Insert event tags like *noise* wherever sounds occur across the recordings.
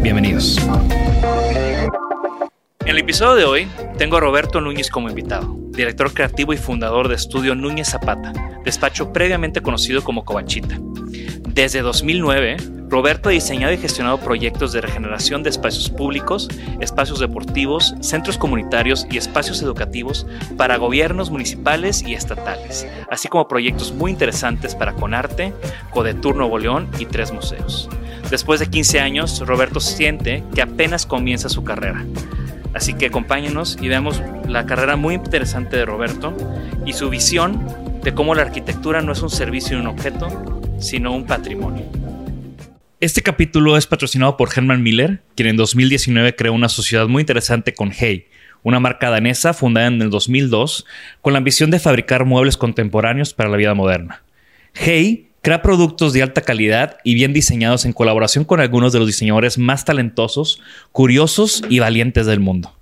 Bienvenidos. En el episodio de hoy tengo a Roberto Núñez como invitado, director creativo y fundador de estudio Núñez Zapata, despacho previamente conocido como Covachita. Desde 2009, Roberto ha diseñado y gestionado proyectos de regeneración de espacios públicos, espacios deportivos, centros comunitarios y espacios educativos para gobiernos municipales y estatales, así como proyectos muy interesantes para Conarte, Codetur Nuevo León y tres museos. Después de 15 años, Roberto siente que apenas comienza su carrera. Así que acompáñenos y veamos la carrera muy interesante de Roberto y su visión de cómo la arquitectura no es un servicio y un objeto, sino un patrimonio. Este capítulo es patrocinado por Herman Miller, quien en 2019 creó una sociedad muy interesante con Hey, una marca danesa fundada en el 2002 con la ambición de fabricar muebles contemporáneos para la vida moderna. Hey crea productos de alta calidad y bien diseñados en colaboración con algunos de los diseñadores más talentosos, curiosos y valientes del mundo.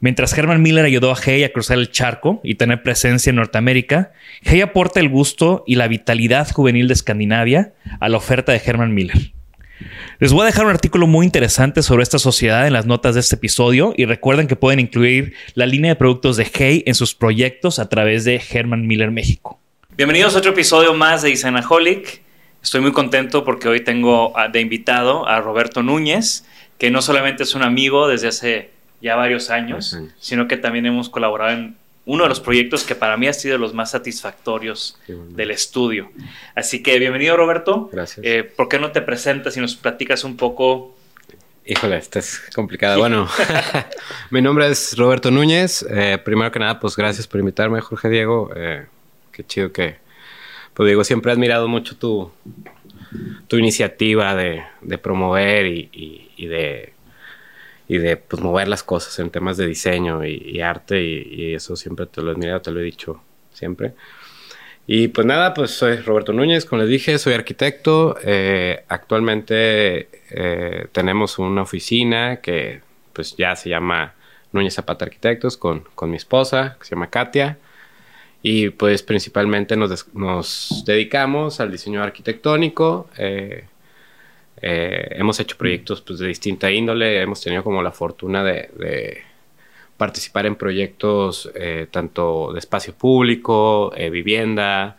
Mientras Herman Miller ayudó a Hey a cruzar el charco y tener presencia en Norteamérica, Hey aporta el gusto y la vitalidad juvenil de Escandinavia a la oferta de Herman Miller. Les voy a dejar un artículo muy interesante sobre esta sociedad en las notas de este episodio y recuerden que pueden incluir la línea de productos de Hey en sus proyectos a través de Herman Miller México. Bienvenidos a otro episodio más de Isanaholic. Estoy muy contento porque hoy tengo de invitado a Roberto Núñez, que no solamente es un amigo desde hace ya varios años, uh -huh. sino que también hemos colaborado en uno de los proyectos que para mí ha sido los más satisfactorios del estudio. Así que bienvenido Roberto. Gracias. Eh, ¿Por qué no te presentas y nos platicas un poco? Híjole, esta es complicada. Bueno, *laughs* *laughs* mi nombre es Roberto Núñez. Eh, primero que nada, pues gracias por invitarme, Jorge Diego. Eh, qué chido que, pues digo, siempre he admirado mucho tu, tu iniciativa de, de promover y, y, de y de pues, mover las cosas en temas de diseño y, y arte y, y, eso siempre te lo he admirado, te lo he dicho siempre. Y pues nada, pues soy Roberto Núñez, como les dije, soy arquitecto. Eh, actualmente eh, tenemos una oficina que pues ya se llama Núñez Zapata Arquitectos con, con mi esposa, que se llama Katia. Y pues principalmente nos, nos dedicamos al diseño arquitectónico. Eh, eh, hemos hecho proyectos pues, de distinta índole, hemos tenido como la fortuna de, participar en proyectos eh, tanto de espacio público, vivienda,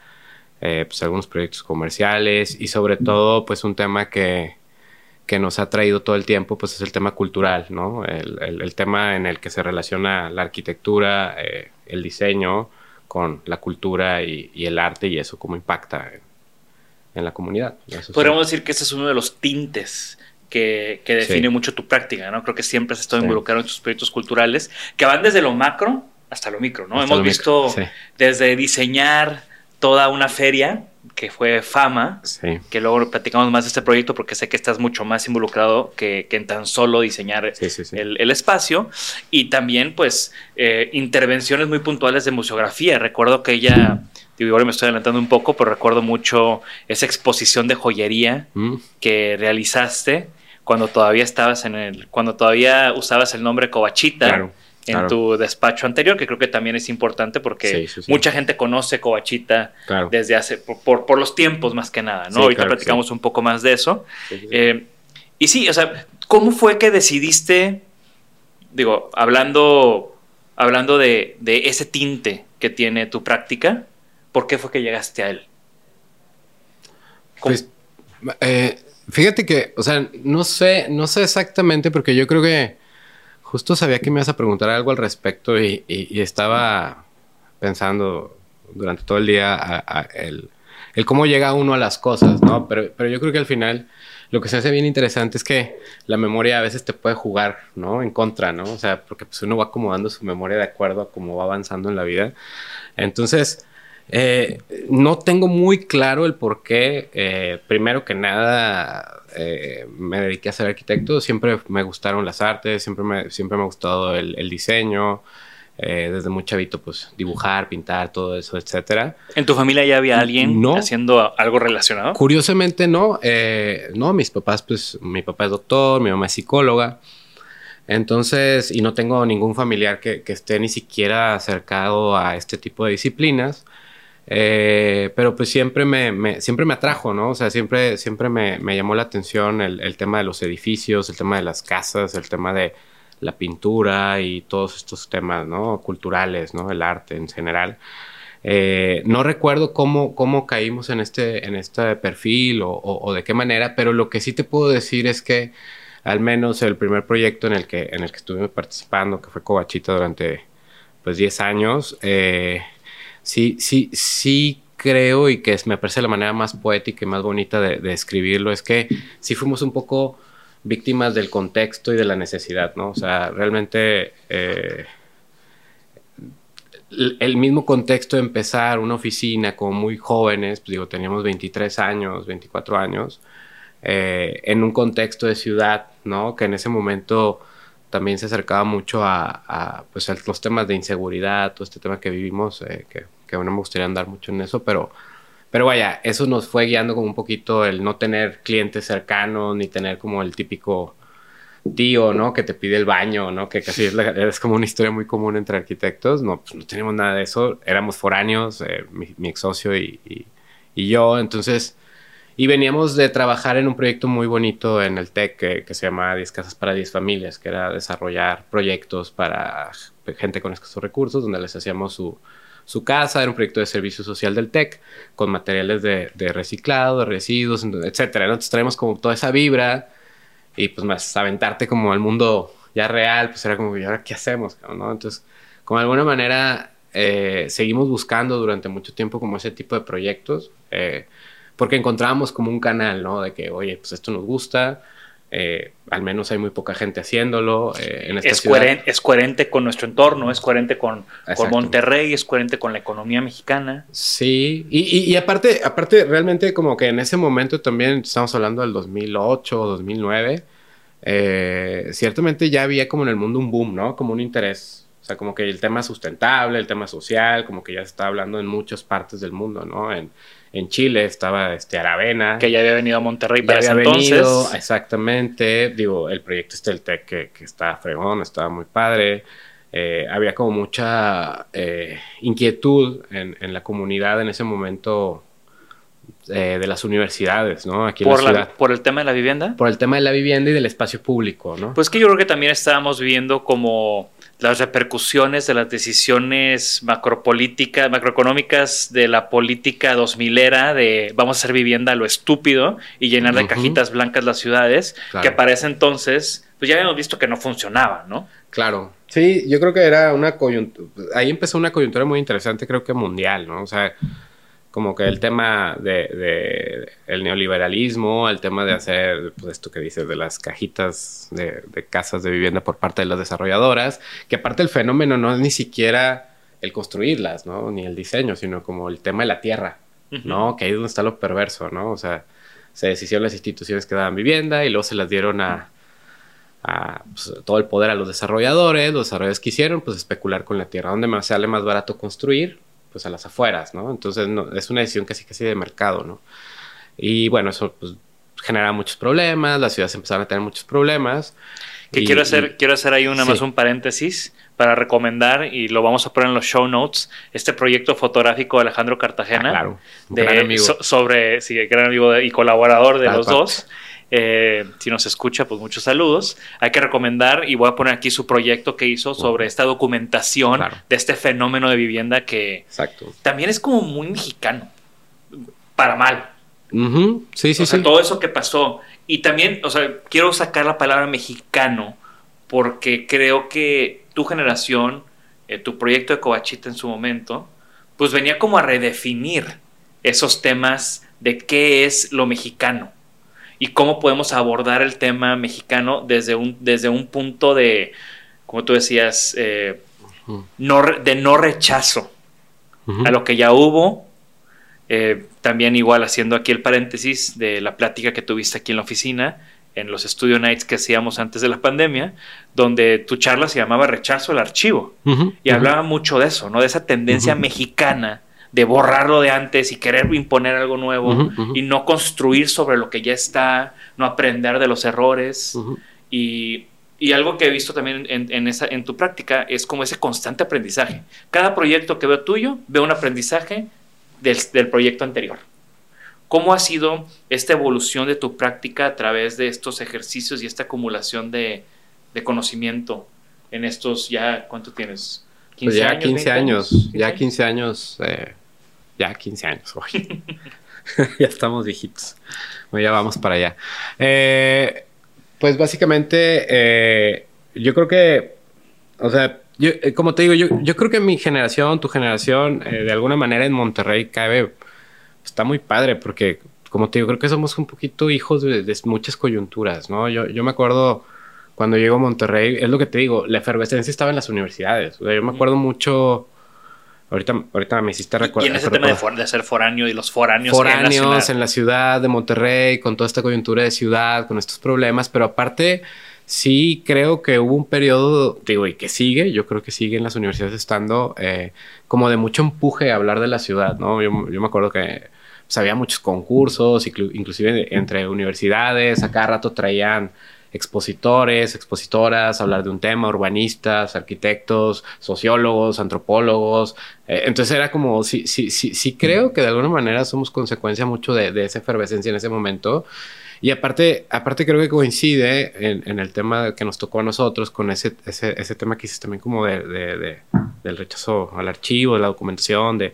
pues algunos proyectos comerciales y sobre todo pues un tema que, que, nos ha traído todo el tiempo pues es el tema cultural, ¿no? El tema en el que se relaciona la arquitectura, el diseño con la cultura y, y, el arte y eso cómo impacta en la comunidad. Podríamos decir que ese es uno de los tintes que, define mucho tu práctica, ¿no? Creo que siempre has estado involucrado en tus proyectos culturales que van desde lo macro hasta lo micro, ¿no? Hemos visto desde diseñar toda una feria que fue Fama, que luego platicamos más de este proyecto porque sé que estás mucho más involucrado que, en tan solo diseñar el, espacio. Y también pues eh, intervenciones muy puntuales de museografía. Recuerdo que ella, digo, ahora me estoy adelantando un poco, pero recuerdo mucho esa exposición de joyería mm. que realizaste cuando todavía estabas en el, cuando todavía usabas el nombre Covachita en tu despacho anterior, que creo que también es importante porque mucha gente conoce Covachita desde hace, por, por, los tiempos más que nada, ¿no? Ahorita platicamos un poco más de eso. Eh, y sí, o sea, ¿cómo fue que decidiste, digo, hablando, hablando de, de ese tinte que tiene tu práctica, ¿por qué fue que llegaste a él? Pues, eh, fíjate que, o sea, no sé, no sé exactamente porque yo creo que Justo sabía que me ibas a preguntar algo al respecto y, estaba pensando durante todo el día el, cómo llega uno a las cosas, ¿no? Pero, pero yo creo que al final lo que se hace bien interesante es que la memoria a veces te puede jugar, ¿no? En contra, ¿no? O sea, porque pues uno va acomodando su memoria de acuerdo a cómo va avanzando en la vida. Entonces, eh, no tengo muy claro el por qué. Eh, primero que nada, eh, me dediqué a ser arquitecto. Siempre me gustaron las artes, siempre me, siempre me ha gustado el, diseño. desde muy chavito, pues dibujar, pintar, todo eso, etcétera. ¿En tu familia ya había alguien haciendo algo relacionado? Curiosamente no. no, mis papás, pues mi papá es doctor, mi mamá es psicóloga. Entonces, y no tengo ningún familiar que, que esté ni siquiera acercado a este tipo de disciplinas. Eh, pero pues siempre me, siempre me atrajo, ¿no? O sea, siempre, siempre me, llamó la atención el, tema de los edificios, el tema de las casas, el tema de la pintura y todos estos temas, ¿no? Culturales, ¿no? El arte en general. Eh, no recuerdo cómo, cómo caímos en este, en este perfil o, de qué manera, pero lo que sí te puedo decir es que al menos el primer proyecto en el que, en el que estuvimos participando, que fue Cobachita durante pues 10 años, eh, sí, sí, sí creo y que me parece la manera más poética y más bonita de, escribirlo es que sí fuimos un poco víctimas del contexto y de la necesidad, ¿no? O sea, realmente eh, el mismo contexto de empezar una oficina como muy jóvenes, pues digo, teníamos 23 años, 24 años, eh, en un contexto de ciudad, ¿no? Que en ese momento también se acercaba mucho a, pues, los temas de inseguridad, todo este tema que vivimos, eh, que, que no me gustaría andar mucho en eso, pero, pero vaya, eso nos fue guiando como un poquito el no tener clientes cercanos, ni tener como el típico tío, ¿no? Que te pide el baño, ¿no? Que casi es, como una historia muy común entre arquitectos. No, pues no teníamos nada de eso. Éramos foráneos, eh, mi, ex socio y, y, yo. Entonces, y veníamos de trabajar en un proyecto muy bonito en el TEC que, se llama 10 Casas para 10 Familias, que era desarrollar proyectos para gente con escasos recursos, donde les hacíamos su, su casa, era un proyecto de servicio social del TEC, con materiales de, reciclado, de residuos, etcétera. Entonces traemos como toda esa vibra y pues más aventarte como al mundo ya real, pues era como, ¿y ahora qué hacemos? ¿no? Entonces, como de alguna manera eh, seguimos buscando durante mucho tiempo como ese tipo de proyectos. Eh, porque encontrábamos como un canal, ¿no? De que, oye, pues esto nos gusta, eh, al menos hay muy poca gente haciéndolo. Eh, en esta es, Coherente, es coherente con nuestro entorno, es coherente con, con, Monterrey, es coherente con la economía mexicana. Sí, y, y, aparte, aparte, realmente como que en ese momento también, estamos hablando del 2008 o 2009, eh, ciertamente ya había como en el mundo un boom, ¿no? Como un interés. O sea, como que el tema sustentable, el tema social, como que ya se está hablando en muchas partes del mundo, ¿no? En, en Chile estaba este Aravena. Que ya había venido a Monterrey para ese entonces. Venido, exactamente. Digo, el proyecto este del TEC que, que está fregón, estaba muy padre. Eh, había como mucha eh, inquietud en, en, la comunidad en ese momento eh, de las universidades, ¿no? Aquí por, la ¿Por el tema de la vivienda? Por el tema de la vivienda y del espacio público, ¿no? Pues que yo creo que también estábamos viendo como las repercusiones de las decisiones macropolíticas, macroeconómicas de la política 2000 era de vamos a hacer vivienda a lo estúpido y llenar de cajitas blancas las ciudades, que para ese entonces, pues ya habíamos visto que no funcionaba, ¿no? Claro. Sí, yo creo que era una coyuntura, ahí empezó una coyuntura muy interesante, creo que mundial, ¿no? O sea, como que el tema de, de el neoliberalismo, el tema de hacer pues, esto que dices de las cajitas de, de, casas de vivienda por parte de las desarrolladoras, que aparte el fenómeno no es ni siquiera el construirlas, ¿no? Ni el diseño, sino como el tema de la tierra, ¿no? Que ahí es donde está lo perverso, ¿no? O sea, se deshicieron las instituciones que daban vivienda y luego se las dieron a, a pues, todo el poder a los desarrolladores, los desarrolladores quisieron pues especular con la tierra, donde me sale más barato construir, pues a las afueras, ¿no? Entonces no, es una decisión casi casi de mercado, ¿no? Y bueno, eso pues, genera muchos problemas, las ciudades empezaron a tener muchos problemas. Que quiero hacer, quiero hacer ahí una más un paréntesis para recomendar, y lo vamos a poner en los show notes, este proyecto fotográfico de Alejandro Cartagena. Ah, claro. De, gran amigo. sobre, sí, gran amigo y colaborador de los dos. Eh, si nos escucha, pues muchos saludos. Hay que recomendar, y voy a poner aquí su proyecto que hizo sobre esta documentación de este fenómeno de vivienda que Exacto. también es como muy mexicano, para mal. Sí, sí, o sea, sí. todo eso que pasó. Y también, o sea, quiero sacar la palabra mexicano porque creo que tu generación, eh, tu proyecto de Covachita en su momento, pues venía como a redefinir esos temas de qué es lo mexicano y cómo podemos abordar el tema mexicano desde un, desde un punto de, como tú decías, eh, no, de no rechazo uh -huh. a lo que ya hubo. Eh, también igual haciendo aquí el paréntesis de la plática que tuviste aquí en la oficina, en los Studio Nights que hacíamos antes de la pandemia, donde tu charla se llamaba Rechazo al Archivo. Uh -huh. Y hablaba mucho de eso, ¿no? De esa tendencia mexicana de borrarlo de antes y querer imponer algo nuevo uh -huh, y no construir sobre lo que ya está, no aprender de los errores. Y, y, algo que he visto también en, en, esa, en tu práctica es como ese constante aprendizaje. Cada proyecto que veo tuyo, veo un aprendizaje del, del proyecto anterior. ¿Cómo ha sido esta evolución de tu práctica a través de estos ejercicios y esta acumulación de, de conocimiento en estos ya, ¿cuánto tienes? 15 pues ya años, 15 años, 15 ya 15 años, eh, ya 15 años, hoy. *laughs* *laughs* ya estamos viejitos, bueno, ya vamos para allá. Eh, pues básicamente, eh, yo creo que, o sea, yo, eh, como te digo, yo, yo, creo que mi generación, tu generación, de alguna manera en Monterrey cabe, está muy padre porque, como te digo, creo que somos un poquito hijos de, de muchas coyunturas, ¿no? Yo, yo me acuerdo cuando llego a Monterrey, es lo que te digo, la efervescencia estaba en las universidades. O sea, yo me acuerdo mucho. Ahorita, ahorita me hiciste recordar. Y en ese tema de, for, de, ser foráneo y los foráneos. Foráneos en la, en la ciudad de Monterrey, con toda esta coyuntura de ciudad, con estos problemas, pero aparte. Sí, creo que hubo un periodo, digo, y que sigue, yo creo que sigue en las universidades estando eh, como de mucho empuje a hablar de la ciudad, ¿no? Yo, yo me acuerdo que pues, había muchos concursos, inclusive entre universidades, a cada rato traían expositores, expositoras, hablar de un tema, urbanistas, arquitectos, sociólogos, antropólogos. Eh, entonces era como, sí, sí, sí, creo que de alguna manera somos consecuencia mucho de, esa efervescencia en ese momento. Y aparte, aparte creo que coincide en, el tema que nos tocó a nosotros con ese, ese, ese tema que hiciste también como de, de, de, del rechazo al archivo, de la documentación, de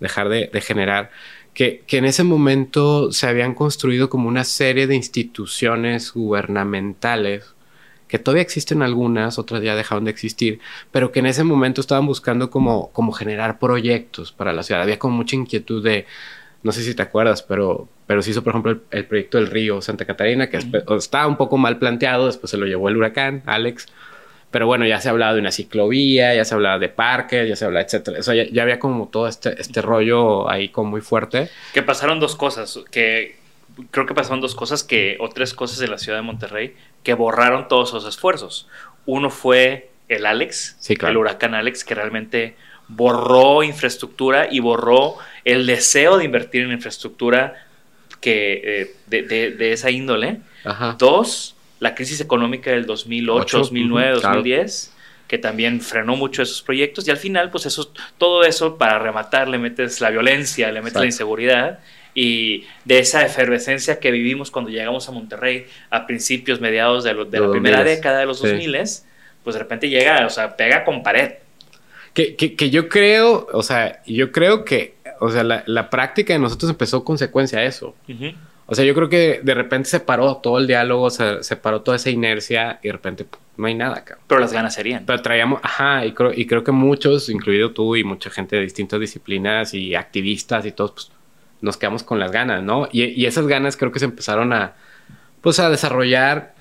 dejar de, de generar que, que, en ese momento se habían construido como una serie de instituciones gubernamentales que todavía existen algunas, otras ya dejaron de existir, pero que en ese momento estaban buscando como, como generar proyectos para la ciudad. Había como mucha inquietud de, no sé si te acuerdas, pero, pero se hizo, por ejemplo, el, el proyecto del río Santa Catarina, que uh -huh. estaba un poco mal planteado, después se lo llevó el huracán, Alex, pero bueno, ya se hablaba de una ciclovía, ya se hablaba de parques, ya se hablaba, etcétera. O sea, ya, ya, había como todo este, este rollo ahí como muy fuerte. Que pasaron dos cosas, que creo que pasaron dos cosas que, o tres cosas de la ciudad de Monterrey que borraron todos esos esfuerzos. Uno fue el Alex, sí, claro. el huracán Alex, que realmente borró infraestructura y borró el deseo de invertir en infraestructura que, eh, de, de, de, esa índole. Ajá. Dos, la crisis económica del 2008, 8, 2009, uh -huh, 2010, claro. que también frenó mucho esos proyectos. Y al final, pues eso, todo eso, para rematar, le metes la violencia, le metes Exacto. la inseguridad. Y de esa efervescencia que vivimos cuando llegamos a Monterrey a principios, mediados de, lo, de la primera década de los sí. 2000, pues de repente llega, o sea, pega con pared. Que, que, que yo creo, o sea, yo creo que, o sea, la, la práctica de nosotros empezó consecuencia a eso. Uh -huh. O sea, yo creo que de repente se paró todo el diálogo, se, se paró toda esa inercia y de repente no hay nada, cabrón. Pero las ganas serían. Pero traíamos, ajá, y creo, y creo que muchos, incluido tú y mucha gente de distintas disciplinas y activistas y todos, pues nos quedamos con las ganas, ¿no? Y, y esas ganas creo que se empezaron a, pues a desarrollar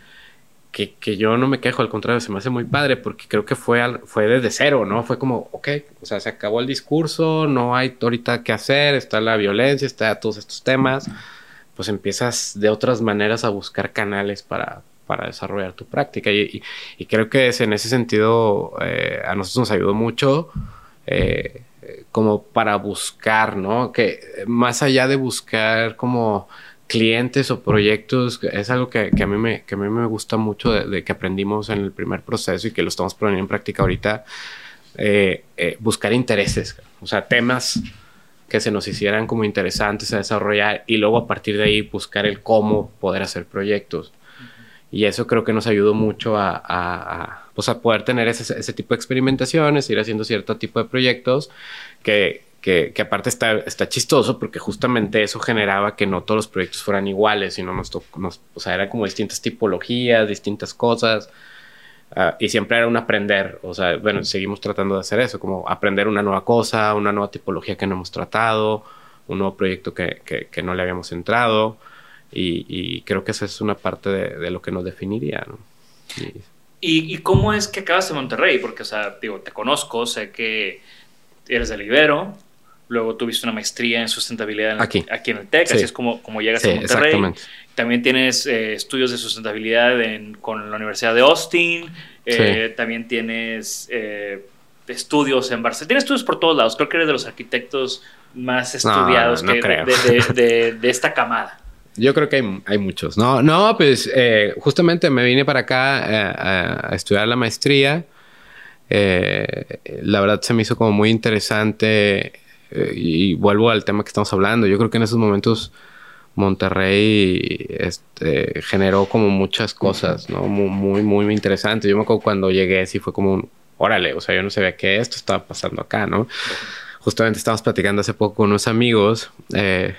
que, que, yo no me quejo, al contrario, se me hace muy padre porque creo que fue, al, fue desde cero, ¿no? Fue como, ok, o sea, se acabó el discurso, no hay ahorita qué hacer, está la violencia, está todos estos temas, pues empiezas de otras maneras a buscar canales para, para desarrollar tu práctica. Y, creo que es, en ese sentido eh, a nosotros nos ayudó mucho. Eh, como para buscar, ¿no? Que más allá de buscar como clientes o proyectos, es algo que, a, mí me, que a mí me gusta mucho de, que aprendimos en el primer proceso y que lo estamos poniendo en práctica ahorita, eh, buscar intereses, o sea, temas que se nos hicieran como interesantes a desarrollar y luego a partir de ahí buscar el cómo poder hacer proyectos. Y eso creo que nos ayudó mucho a, a, a, pues a poder tener ese, ese, tipo de experimentaciones, ir haciendo cierto tipo de proyectos que, que, que, aparte está, está chistoso porque justamente eso generaba que no todos los proyectos fueran iguales, sino nos, nos o sea, eran como distintas tipologías, distintas cosas. Uh, y siempre era un aprender, o sea, bueno, seguimos tratando de hacer eso, como aprender una nueva cosa, una nueva tipología que no hemos tratado, un nuevo proyecto que, que, que no le habíamos entrado. Y, y, creo que esa es una parte de, de lo que nos definiría, ¿no? Y, ¿Y, ¿Y, cómo es que acabas en Monterrey? Porque, o sea, digo, te conozco, sé que eres del Ibero, luego tuviste una maestría en sustentabilidad en aquí. Aquí en el TEC, sí. así es como, como llegas sí, a Monterrey. También tienes eh, estudios de sustentabilidad en, con la Universidad de Austin, eh, sí. también tienes eh, estudios en Barcelona, tienes estudios por todos lados, creo que eres de los arquitectos más estudiados no, no que, de, de, de, *laughs* de, esta camada. Yo creo que hay, hay, muchos. No, no, pues justamente me vine para acá a, a, estudiar la maestría. Eh, la verdad se me hizo como muy interesante y vuelvo al tema que estamos hablando. Yo creo que en esos momentos Monterrey este, generó como muchas cosas, ¿no? Muy, muy, muy interesantes. Yo me acuerdo cuando llegué, sí fue como un, órale, o sea, yo no sabía que esto estaba pasando acá, ¿no? Justamente estábamos platicando hace poco con unos amigos. Eh,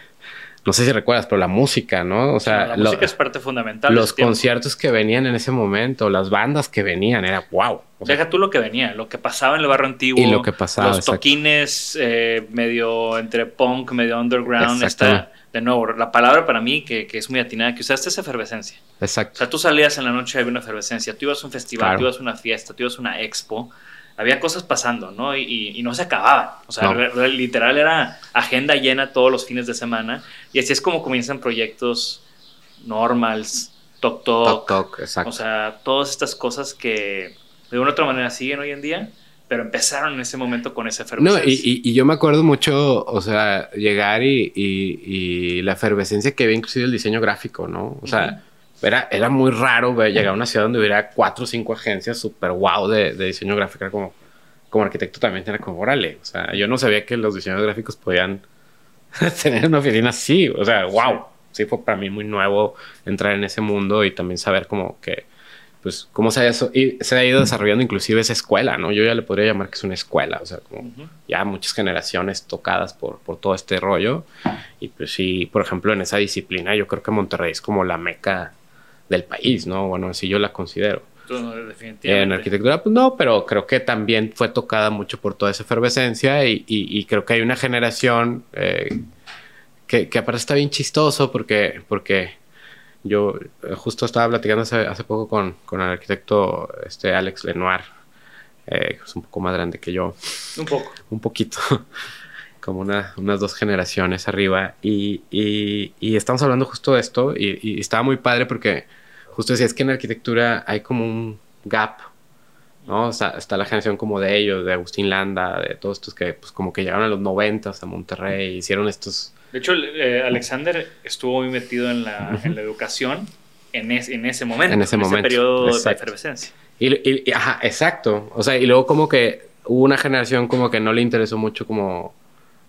no sé si recuerdas, pero la música, ¿no? O sea, la música es parte fundamental. Los conciertos que venían en ese momento, las bandas que venían, era wow. O sea, Deja tú lo que venía, lo que pasaba en el barrio antiguo. Y lo que pasaba. Los exacto. toquines eh, medio entre punk, medio underground. Está, de nuevo, la palabra para mí que, que es muy atinada, que usaste es efervescencia. Exacto. O sea, tú salías en la noche y había una efervescencia. Tú ibas a un festival, claro. tú ibas a una fiesta, tú ibas a una expo había cosas pasando, ¿no? Y, y, y no se acababan. O sea, no. literal era agenda llena todos los fines de semana. Y así es como comienzan proyectos normals, Tok Tok. Tok exacto. O sea, todas estas cosas que de una u otra manera siguen hoy en día, pero empezaron en ese momento con esa efervescencia. No, y, y yo me acuerdo mucho, o sea, llegar y, y, la efervescencia que había inclusive el diseño gráfico, ¿no? O sea. Uh -huh era, era muy raro ver, llegar a una ciudad donde hubiera cuatro o cinco agencias súper wow de, de, diseño gráfico. Era como, como arquitecto también era como, órale. O sea, yo no sabía que los diseñadores gráficos podían *laughs* tener una oficina así. O sea, wow. Sí fue para mí muy nuevo entrar en ese mundo y también saber como que, pues, cómo se ha, eso, y se ha ido desarrollando inclusive esa escuela, ¿no? Yo ya le podría llamar que es una escuela. O sea, como uh -huh. ya muchas generaciones tocadas por, por todo este rollo. Y pues sí, por ejemplo, en esa disciplina yo creo que Monterrey es como la meca del país, ¿no? Bueno, así yo la considero. No, definitivamente. En arquitectura, pues no, pero creo que también fue tocada mucho por toda esa efervescencia y, y, y creo que hay una generación eh, que, que, aparte está bien chistoso porque, porque yo justo estaba platicando hace, hace poco con, con, el arquitecto este Alex Lenoir, eh, que es un poco más grande que yo. Un poco. un poquito. *laughs* como una, unas dos generaciones arriba y, y, y, estamos hablando justo de esto y, y estaba muy padre porque justo decía, es que en arquitectura hay como un gap, ¿no? O sea, está la generación como de ellos, de Agustín Landa, de todos estos que pues como que llegaron a los noventas a Monterrey, hicieron estos... De hecho, eh, Alexander estuvo muy metido en la, uh -huh. en la educación en, es, en, ese momento, en ese, en momento, ese periodo exacto. de efervescencia. Y, y, ajá, exacto. O sea, y luego como que hubo una generación como que no le interesó mucho como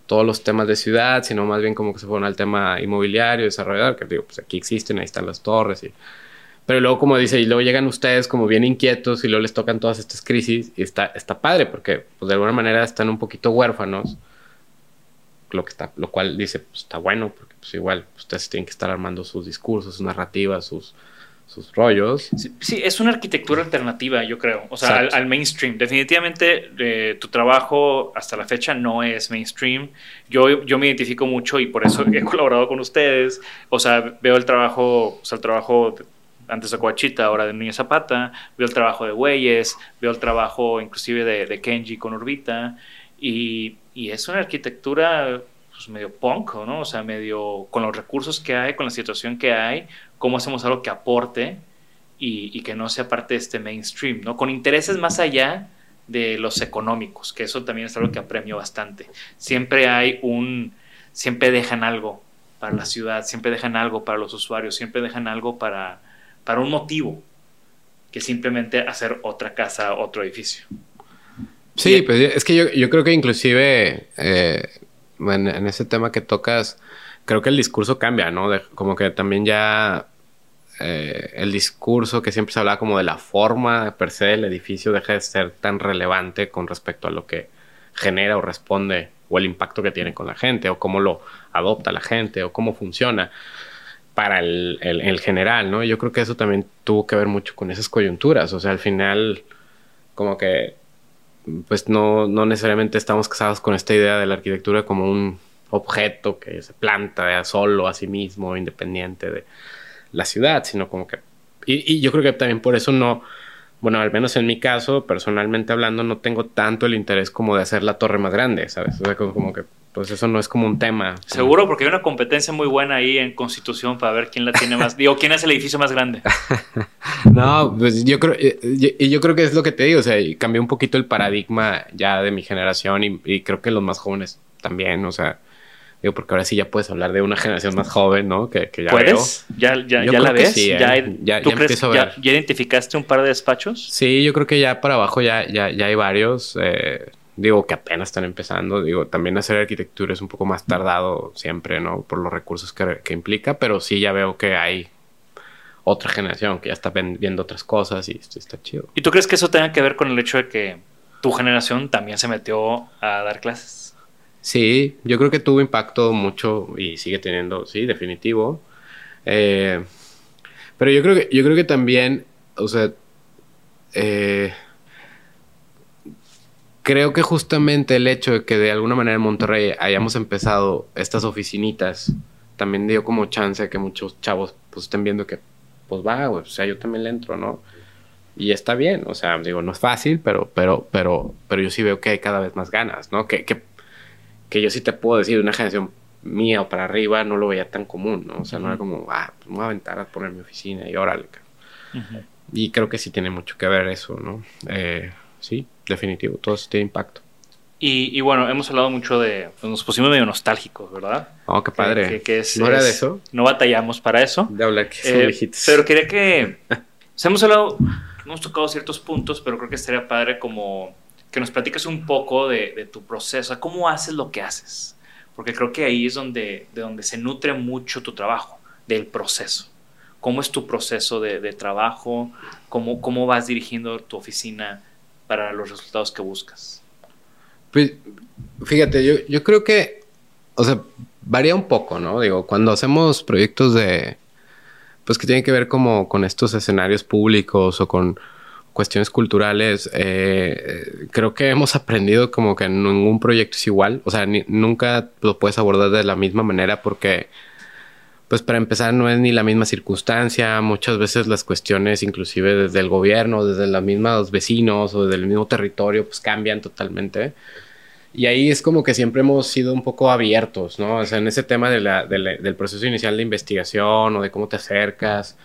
todos los temas de ciudad, sino más bien como que se fueron al tema inmobiliario, desarrollador, que digo, pues aquí existen, ahí están las torres y pero luego, como dice, y luego llegan ustedes como bien inquietos y luego les tocan todas estas crisis y está, está padre porque, pues, de alguna manera están un poquito huérfanos. Lo, que está, lo cual dice, pues, está bueno porque, pues, igual ustedes tienen que estar armando sus discursos, sus narrativas, sus, sus rollos. Sí, es una arquitectura alternativa, yo creo, o sea, al, mainstream. Definitivamente eh, tu trabajo hasta la fecha no es mainstream. Yo, yo me identifico mucho y por eso he *laughs* colaborado con ustedes. O sea, veo el trabajo, o sea, el trabajo antes de Coachita, ahora de Niña Zapata, veo el trabajo de Güeyes, veo el trabajo inclusive de, Kenji con Urbita y, y es una arquitectura pues, medio punk, ¿no? O sea, medio con los recursos que hay, con la situación que hay, cómo hacemos algo que aporte y, que no sea parte de este mainstream, ¿no? Con intereses más allá de los económicos, que eso también es algo que apremio bastante. Siempre hay un, siempre dejan algo para la ciudad, siempre dejan algo para los usuarios, siempre dejan algo para, para un motivo, que simplemente hacer otra casa, otro edificio. Sí, pues es que yo, yo creo que inclusive eh, en, ese tema que tocas, creo que el discurso cambia, ¿no? como que también ya eh, el discurso que siempre se hablaba como de la forma per se del edificio deja de ser tan relevante con respecto a lo que genera o responde o el impacto que tiene con la gente o cómo lo adopta la gente o cómo funciona para el, el, general, ¿no? Yo creo que eso también tuvo que ver mucho con esas coyunturas, o sea, al final como que pues no, no necesariamente estamos casados con esta idea de la arquitectura como un objeto que se planta solo a sí mismo, independiente de la ciudad, sino como que... Y, yo creo que también por eso no, bueno, al menos en mi caso, personalmente hablando, no tengo tanto el interés como de hacer la torre más grande, ¿sabes? O sea, como que pues eso no es como un tema. Seguro, porque hay una competencia muy buena ahí en Constitución para ver quién la tiene más. digo, quién es el edificio más grande. *laughs* no, pues yo creo, eh, y yo, creo que es lo que te digo, o sea, cambié un poquito el paradigma ya de mi generación y, creo que los más jóvenes también, o sea, digo, porque ahora sí ya puedes hablar de una generación más joven, ¿no? Que, ya ¿Puedes? ¿Ya, ya, ya la ves? ¿eh? ¿Ya, ya, ¿tú crees, ya, ¿Ya identificaste un par de despachos? Sí, yo creo que ya para abajo ya, ya, ya hay varios. Eh, digo que apenas están empezando, digo, también hacer arquitectura es un poco más tardado siempre, ¿no? Por los recursos que, implica, pero sí ya veo que hay otra generación que ya está viendo otras cosas y esto está chido. ¿Y tú crees que eso tenga que ver con el hecho de que tu generación también se metió a dar clases? Sí, yo creo que tuvo impacto mucho y sigue teniendo, sí, definitivo. Eh, pero yo creo que, yo creo que también, o sea, eh, creo que justamente el hecho de que de alguna manera en Monterrey hayamos empezado estas oficinitas también dio como chance a que muchos chavos pues estén viendo que pues va, o sea, yo también le entro, ¿no? Y está bien, o sea, digo, no es fácil, pero, pero, pero, pero yo sí veo que hay cada vez más ganas, ¿no? Que, que, que yo sí te puedo decir, una generación mía o para arriba no lo veía tan común, ¿no? O sea, no era como, ah, pues me voy a aventar a poner mi oficina y órale. Y creo que sí tiene mucho que ver eso, ¿no? Eh, sí, definitivo, todo eso tiene impacto. Y, bueno, hemos hablado mucho de. Pues, nos pusimos medio nostálgicos, ¿verdad? Oh, qué padre. ¿No era de eso? No batallamos para eso. De hablar que son eh, Pero quería que. *laughs* hemos hablado. Hemos tocado ciertos puntos, pero creo que estaría padre como que nos platiques un poco de, tu proceso. ¿Cómo haces lo que haces? Porque creo que ahí es donde, de donde se nutre mucho tu trabajo, del proceso. ¿Cómo es tu proceso de, de trabajo? ¿Cómo, ¿Cómo vas dirigiendo tu oficina? Para los resultados que buscas? Pues fíjate, yo, yo creo que, o sea, varía un poco, ¿no? Digo, cuando hacemos proyectos de, pues que tienen que ver como con estos escenarios públicos o con cuestiones culturales, eh, creo que hemos aprendido como que ningún proyecto es igual, o sea, nunca lo puedes abordar de la misma manera porque pues para empezar no es ni la misma circunstancia, muchas veces las cuestiones inclusive desde el gobierno, desde los mismos vecinos o desde el mismo territorio pues cambian totalmente. Y ahí es como que siempre hemos sido un poco abiertos, ¿no? O sea, en ese tema de del proceso inicial de investigación o de cómo te acercas,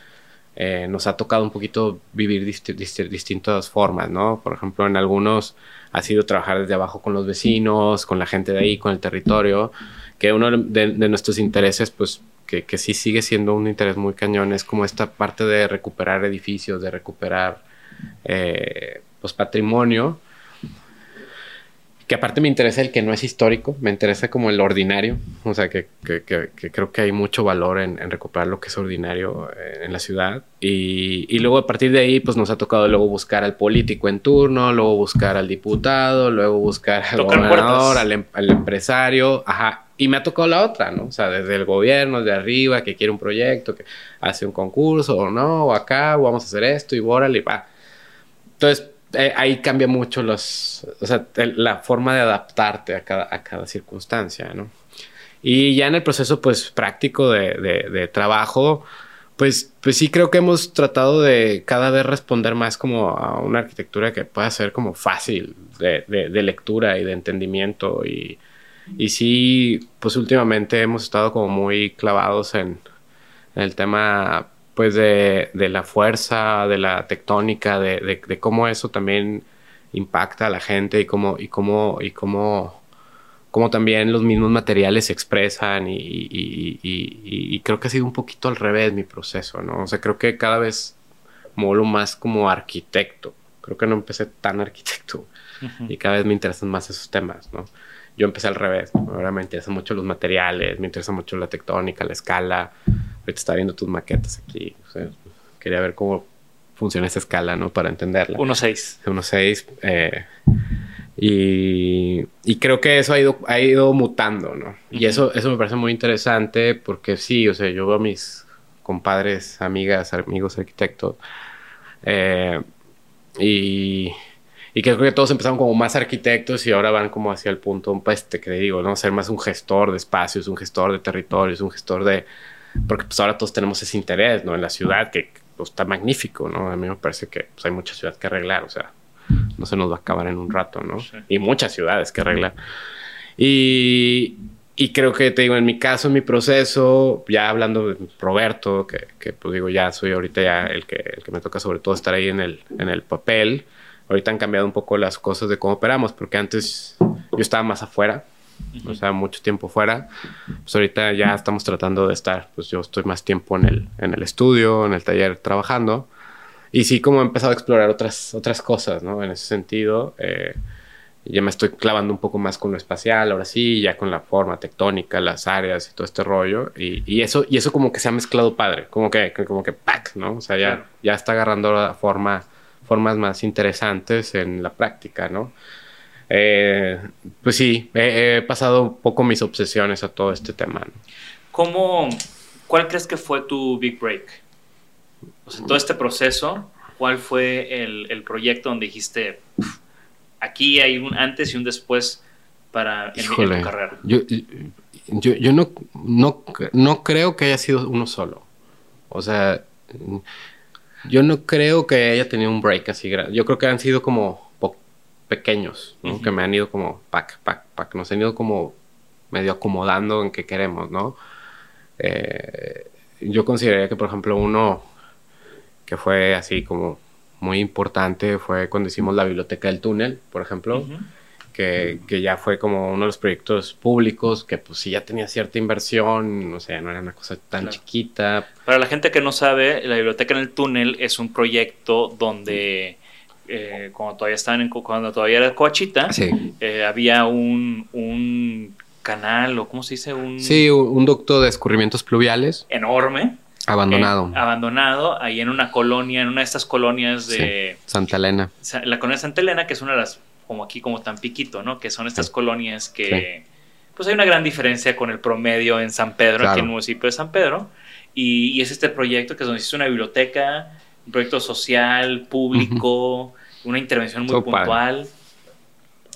eh, nos ha tocado un poquito vivir distintas formas, ¿no? Por ejemplo, en algunos ha sido trabajar desde abajo con los vecinos, con la gente de ahí, con el territorio, que uno de, de nuestros intereses, pues que, sí sigue siendo un interés muy cañón, es como esta parte de recuperar edificios, de recuperar eh, pues patrimonio, que aparte me interesa el que no es histórico, me interesa como el ordinario, o sea que, creo que hay mucho valor en, recuperar lo que es ordinario eh, en la ciudad. Y, luego a partir de ahí pues nos ha tocado luego buscar al político en turno, luego buscar al diputado, luego buscar al gobernador, al, em, al, empresario, ajá, y me ha tocado la otra, ¿no? O sea, desde el gobierno, de arriba, que quiere un proyecto, que hace un concurso, o no, o acá, o vamos a hacer esto, y órale, va. Entonces, eh, ahí cambia mucho los, o sea, la forma de adaptarte a cada, a cada circunstancia, ¿no? Y ya en el proceso, pues, práctico de, de, de trabajo, pues, pues sí creo que hemos tratado de cada vez responder más como a una arquitectura que pueda ser como fácil de, de lectura y de entendimiento. Y, y, sí, pues últimamente hemos estado como muy clavados en, en el tema pues de, de, la fuerza, de la tectónica, de, de, cómo eso también impacta a la gente y cómo, y cómo, y cómo como también los mismos materiales se expresan y, y, y, y, creo que ha sido un poquito al revés mi proceso, ¿no? O sea, creo que cada vez molo más como arquitecto. Creo que no empecé tan arquitecto y cada vez me interesan más esos temas, ¿no? Yo empecé al revés, ahora me interesan mucho los materiales, me interesa mucho la tectónica, la escala. Ahorita estaba viendo tus maquetas aquí, o sea, quería ver cómo funciona esa escala, ¿no? Para entenderla. 1.6. 1.6. Eh, y, y, creo que eso ha ido, ha ido mutando, ¿no? Y eso, eso me parece muy interesante porque sí, o sea, yo veo a mis compadres, amigas, amigos arquitectos eh, y, y, creo que todos empezaron como más arquitectos y ahora van como hacia el punto, pues, este que digo, ¿no? Ser más un gestor de espacios, un gestor de territorios, un gestor de... Porque pues ahora todos tenemos ese interés, ¿no? En la ciudad que pues, está magnífico, ¿no? A mí me parece que pues, hay mucha ciudad que arreglar, o sea, no se nos va a acabar en un rato, ¿no? Sí. Y muchas ciudades que arreglar. Y, y, creo que te digo, en mi caso, en mi proceso, ya hablando de Roberto, que, que, pues digo, ya soy ahorita ya el que, el que me toca sobre todo estar ahí en el, en el papel. Ahorita han cambiado un poco las cosas de cómo operamos, porque antes yo estaba más afuera, uh -huh. o sea, mucho tiempo fuera. Pues ahorita ya estamos tratando de estar, pues yo estoy más tiempo en el, en el estudio, en el taller trabajando. Y sí, como he empezado a explorar otras, otras cosas, ¿no? En ese sentido, eh, ya me estoy clavando un poco más con lo espacial, ahora sí, ya con la forma tectónica, las áreas y todo este rollo. Y, y eso, y eso como que se ha mezclado padre, como que, como que ¡pac! ¿no? O sea, ya, ya está agarrando la forma, formas más interesantes en la práctica, ¿no? Eh, pues sí, he, he, pasado un poco mis obsesiones a todo este tema. ¿no? ¿Cómo, ¿Cuál crees que fue tu big break? O sea, todo este proceso, ¿cuál fue el, el proyecto donde dijiste, aquí hay un antes y un después para en, Híjole, en tu carrera? Yo, yo, yo no, no, no creo que haya sido uno solo. O sea, yo no creo que haya tenido un break así grande. Yo creo que han sido como pequeños, ¿no? uh -huh. que me han ido como pack, pack, pack, nos han ido como medio acomodando en que queremos, ¿no? Eh, yo consideraría que, por ejemplo, uno que fue así como muy importante fue cuando hicimos la biblioteca del túnel, por ejemplo, uh -huh. Que, que, ya fue como uno de los proyectos públicos que pues sí ya tenía cierta inversión, o sea, no era una cosa tan claro. chiquita. Para la gente que no sabe, la biblioteca en el túnel es un proyecto donde... Eh, cuando todavía estaban en, cuando todavía era Coachita, sí. eh, había un, un, canal o cómo se dice un sí un ducto de escurrimientos pluviales enorme abandonado eh, abandonado ahí en una colonia en una de estas colonias de sí. Santa Elena la colonia Santa Elena que es una de las como aquí como tan piquito no que son estas colonias que sí. pues hay una gran diferencia con el promedio en San Pedro claro. aquí en el municipio de San Pedro y, y, es este proyecto que es donde se hizo una biblioteca un proyecto social público uh -huh una intervención muy puntual. Padre.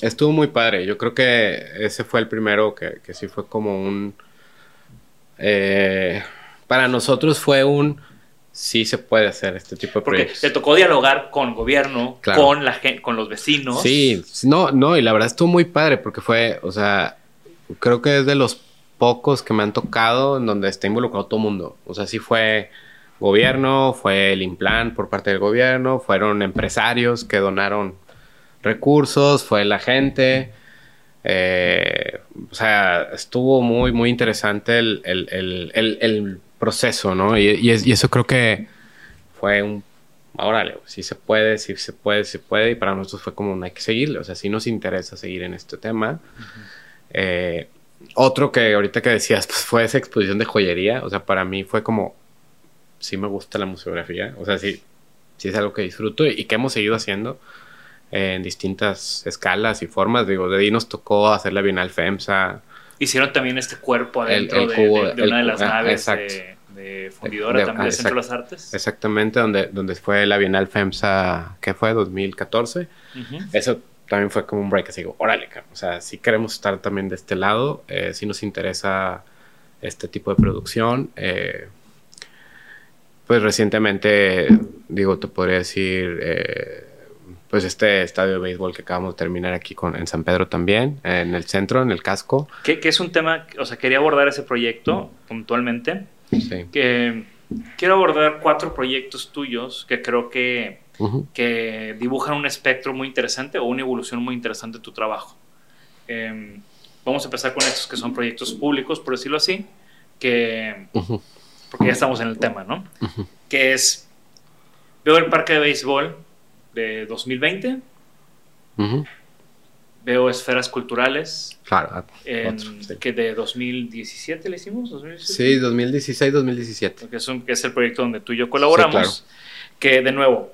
Estuvo muy padre. Yo creo que ese fue el primero que, que sí fue como un. Eh, para nosotros fue un. Sí se puede hacer este tipo de Porque proyectos. te tocó dialogar con el gobierno, claro. con la gente, con los vecinos. Sí, no, no, y la verdad estuvo muy padre porque fue, o sea, creo que es de los pocos que me han tocado en donde está involucrado todo el mundo. O sea, sí fue gobierno, fue el Implan por parte del gobierno, fueron empresarios que donaron recursos, fue la gente. Eh, o sea, estuvo muy, muy interesante el, el, el, el proceso, ¿no? Y, y, es, y, eso creo que fue un. Órale, si sí se puede, si sí se puede, si se puede. Y para nosotros fue como, no hay que seguirle. O sea, sí nos interesa seguir en este tema. Uh -huh. eh, otro que ahorita que decías, pues fue esa exposición de joyería. O sea, para mí fue como sí me gusta la museografía, o sea, sí, sí es algo que disfruto y, que hemos seguido haciendo en distintas escalas y formas. Digo, de ahí nos tocó hacer la Bienal FEMSA. Hicieron también este cuerpo adentro el de, cubo, de- de el una de las naves exacto. De fundidora De- también ah, del Centro de las. Artes. Exactamente, donde, donde fue la Bienal FEMSA, ¿qué fue? 2014. Ujú. Eso también fue como un break, así digo, órale, o sea, si queremos estar también de este lado, eh, si nos interesa este tipo de producción. eh, pues recientemente, digo, te podría decir, eh, pues este estadio de béisbol que acabamos de terminar aquí con, en San Pedro también, en el centro, en el casco. Que, que es un tema, o sea, quería abordar ese proyecto puntualmente. Sí. Que quiero abordar cuatro proyectos tuyos que creo que, que dibujan un espectro muy interesante o una evolución muy interesante de tu trabajo. Eh, vamos a empezar con estos que son proyectos públicos, por decirlo así, que porque ya estamos en el tema, ¿no? Que es, veo el parque de béisbol de 2020, Ujú. Veo esferas culturales, Claro. ah, en- otro, sí. que de 2017 le hicimos, 2017. Sí, 2016-2017. que es, un- que es el proyecto donde tú y yo colaboramos, que de nuevo,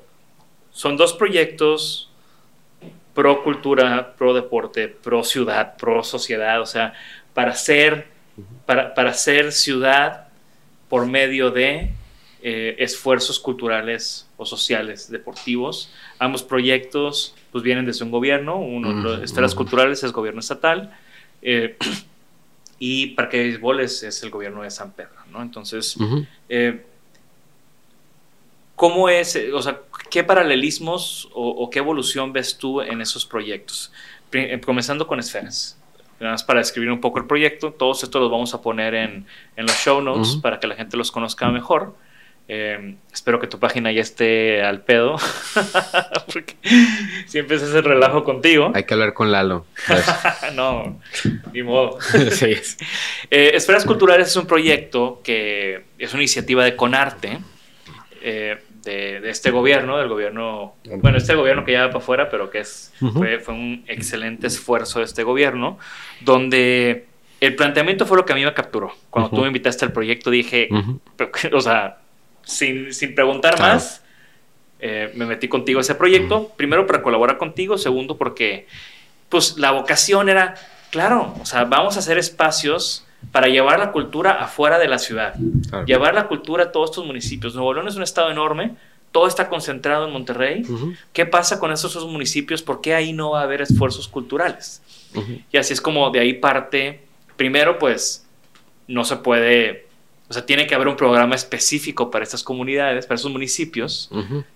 son dos proyectos pro cultura, pro deporte, pro ciudad, pro sociedad, o sea, para ser, para, para ser ciudad por medio de eh, esfuerzos culturales o sociales, deportivos. Ambos proyectos pues vienen desde un gobierno, uno, las esferas culturales es gobierno estatal, eh, *clears throat* y Parque de Béisbol es, es el gobierno de San Pedro, ¿no? Entonces, eh, ¿cómo es, eh, o sea, qué paralelismos o, o qué evolución ves tú en esos proyectos? Comenzando con esferas. Nada más para describir un poco el proyecto, todos estos los vamos a poner en, en los show notes para que la gente los conozca mejor. Eh, espero que tu página ya esté al pedo, *laughs* porque siempre es ese relajo contigo. Hay que hablar con Lalo. *laughs* No, ni modo. *laughs* sí. Eh, Esferas Culturales es un proyecto que es una iniciativa de Conarte, eh, de, de este gobierno, del gobierno, bueno, este gobierno que ya va para afuera, pero que es, fue, fue un excelente esfuerzo de este gobierno, donde el planteamiento fue lo que a mí me capturó. Cuando tú me invitaste al proyecto dije, o sea, sin, sin preguntar Claro. más, eh, me metí contigo a ese proyecto. Primero para colaborar contigo, segundo porque pues la vocación era, claro, o sea, vamos a hacer espacios para llevar la cultura afuera de la ciudad, Claro. llevar la cultura a todos estos municipios. Nuevo León es un estado enorme, todo está concentrado en Monterrey. ¿Qué pasa con esos otros municipios? ¿Por qué ahí no va a haber esfuerzos culturales? Y así es como de ahí parte, primero pues no se puede, o sea, tiene que haber un programa específico para estas comunidades, para esos municipios,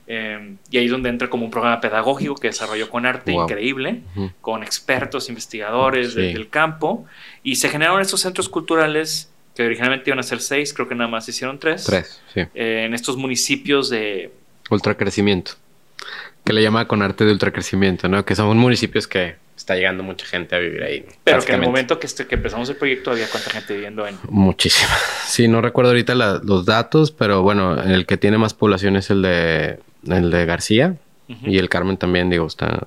eh, y ahí es donde entra como un programa pedagógico que desarrolló con arte Wow. increíble, con expertos, investigadores de- del campo, y se generaron estos centros culturales que originalmente iban a ser seis, creo que nada más hicieron tres, Tres, sí. eh, en estos municipios de... Ultracrecimiento. Que le llama con arte de ultracrecimiento, ¿no? Que son municipios que está llegando mucha gente a vivir ahí. Pero que en el momento que, este- que empezamos el proyecto había cuánta gente viviendo en... Muchísima. *laughs* Sí, no recuerdo ahorita la- los datos, pero bueno, el que tiene más población es el de, el de García. Y el Carmen también, digo, está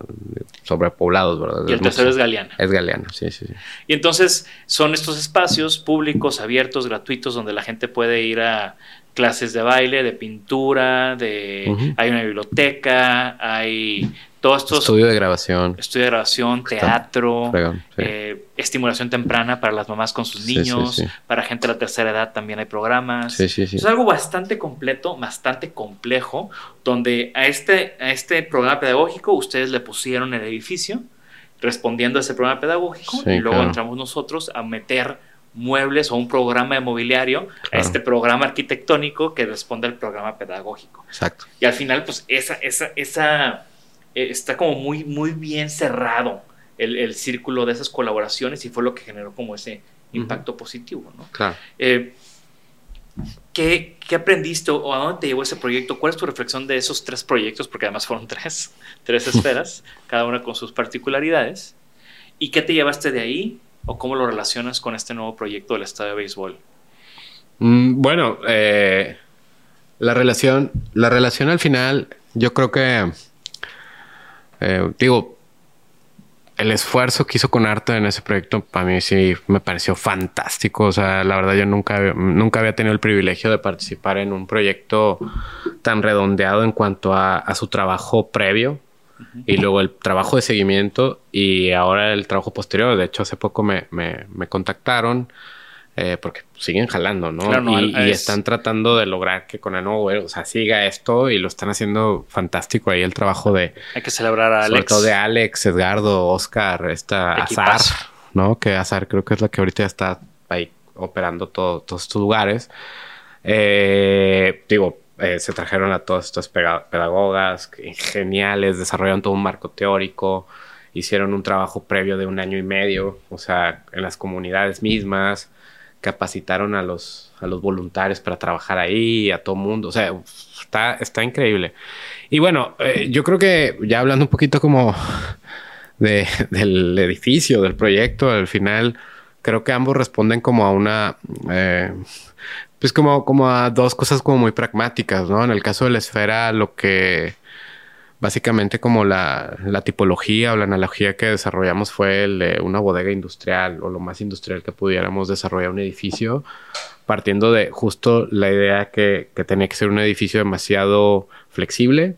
sobrepoblados, ¿verdad? Y el tercero es Galeana. Es Galeana, sí, sí, sí. Y entonces son estos espacios públicos, abiertos, gratuitos, donde la gente puede ir a clases de baile, de pintura, de hay una biblioteca, hay todos estos Estudio de grabación. estudio de grabación, teatro, sí. eh, estimulación temprana para las mamás con sus sí, niños, sí. para gente de la tercera edad también hay programas. Sí, sí, sí. Es algo bastante completo, bastante complejo, donde a este, a este programa pedagógico ustedes le pusieron el edificio respondiendo a ese programa pedagógico y luego claro. entramos nosotros a meter muebles o un programa de mobiliario a este programa arquitectónico que responde al programa pedagógico. Exacto. Y al final, pues esa, esa, esa eh, está como muy, muy bien cerrado el, el círculo de esas colaboraciones y fue lo que generó como ese impacto positivo, ¿no? Claro. Eh, ¿qué, qué aprendiste o a dónde te llevó ese proyecto? ¿Cuál es tu reflexión de esos tres proyectos? Porque además fueron *laughs* tres, tres *laughs* esferas, cada una con sus particularidades. ¿Y qué te llevaste de ahí o cómo lo relacionas con este nuevo proyecto del estadio de béisbol? Mm, bueno, eh, la relación, la relación al final, yo creo que, eh, digo, el esfuerzo que hizo con arte en ese proyecto para mí sí me pareció fantástico. O sea, la verdad yo nunca, había- nunca había tenido el privilegio de participar en un proyecto tan redondeado en cuanto a, a su trabajo previo. y luego el trabajo de seguimiento y ahora el trabajo posterior. De hecho, hace poco me, me, me contactaron eh, porque siguen jalando, ¿no? y, están tratando de lograr que con el nuevo o sea, siga esto y lo están haciendo fantástico ahí el trabajo de... Hay que celebrar a Alex. Sobre todo de Alex, Edgardo, Oscar, esta Azar, ¿no? Que Azar creo que es la que ahorita está ahí operando todos estos lugares. Eh, digo, eh, se trajeron a todas estas pedagogas geniales, desarrollaron todo un marco teórico, hicieron un trabajo previo de un año y medio, o sea, en las comunidades mismas, capacitaron a los, a los voluntarios para trabajar ahí, a todo mundo, o sea, está, está increíble. Y bueno, eh, yo creo que ya hablando un poquito como del edificio, del proyecto, al final creo que ambos responden como a una eh, pues como, como a dos cosas como muy pragmáticas, ¿no? En el caso de la esfera, lo que básicamente como la, la tipología o la analogía que desarrollamos fue el de una bodega industrial o lo más industrial que pudiéramos desarrollar un edificio, partiendo de justo la idea que, que tenía que ser un edificio demasiado flexible,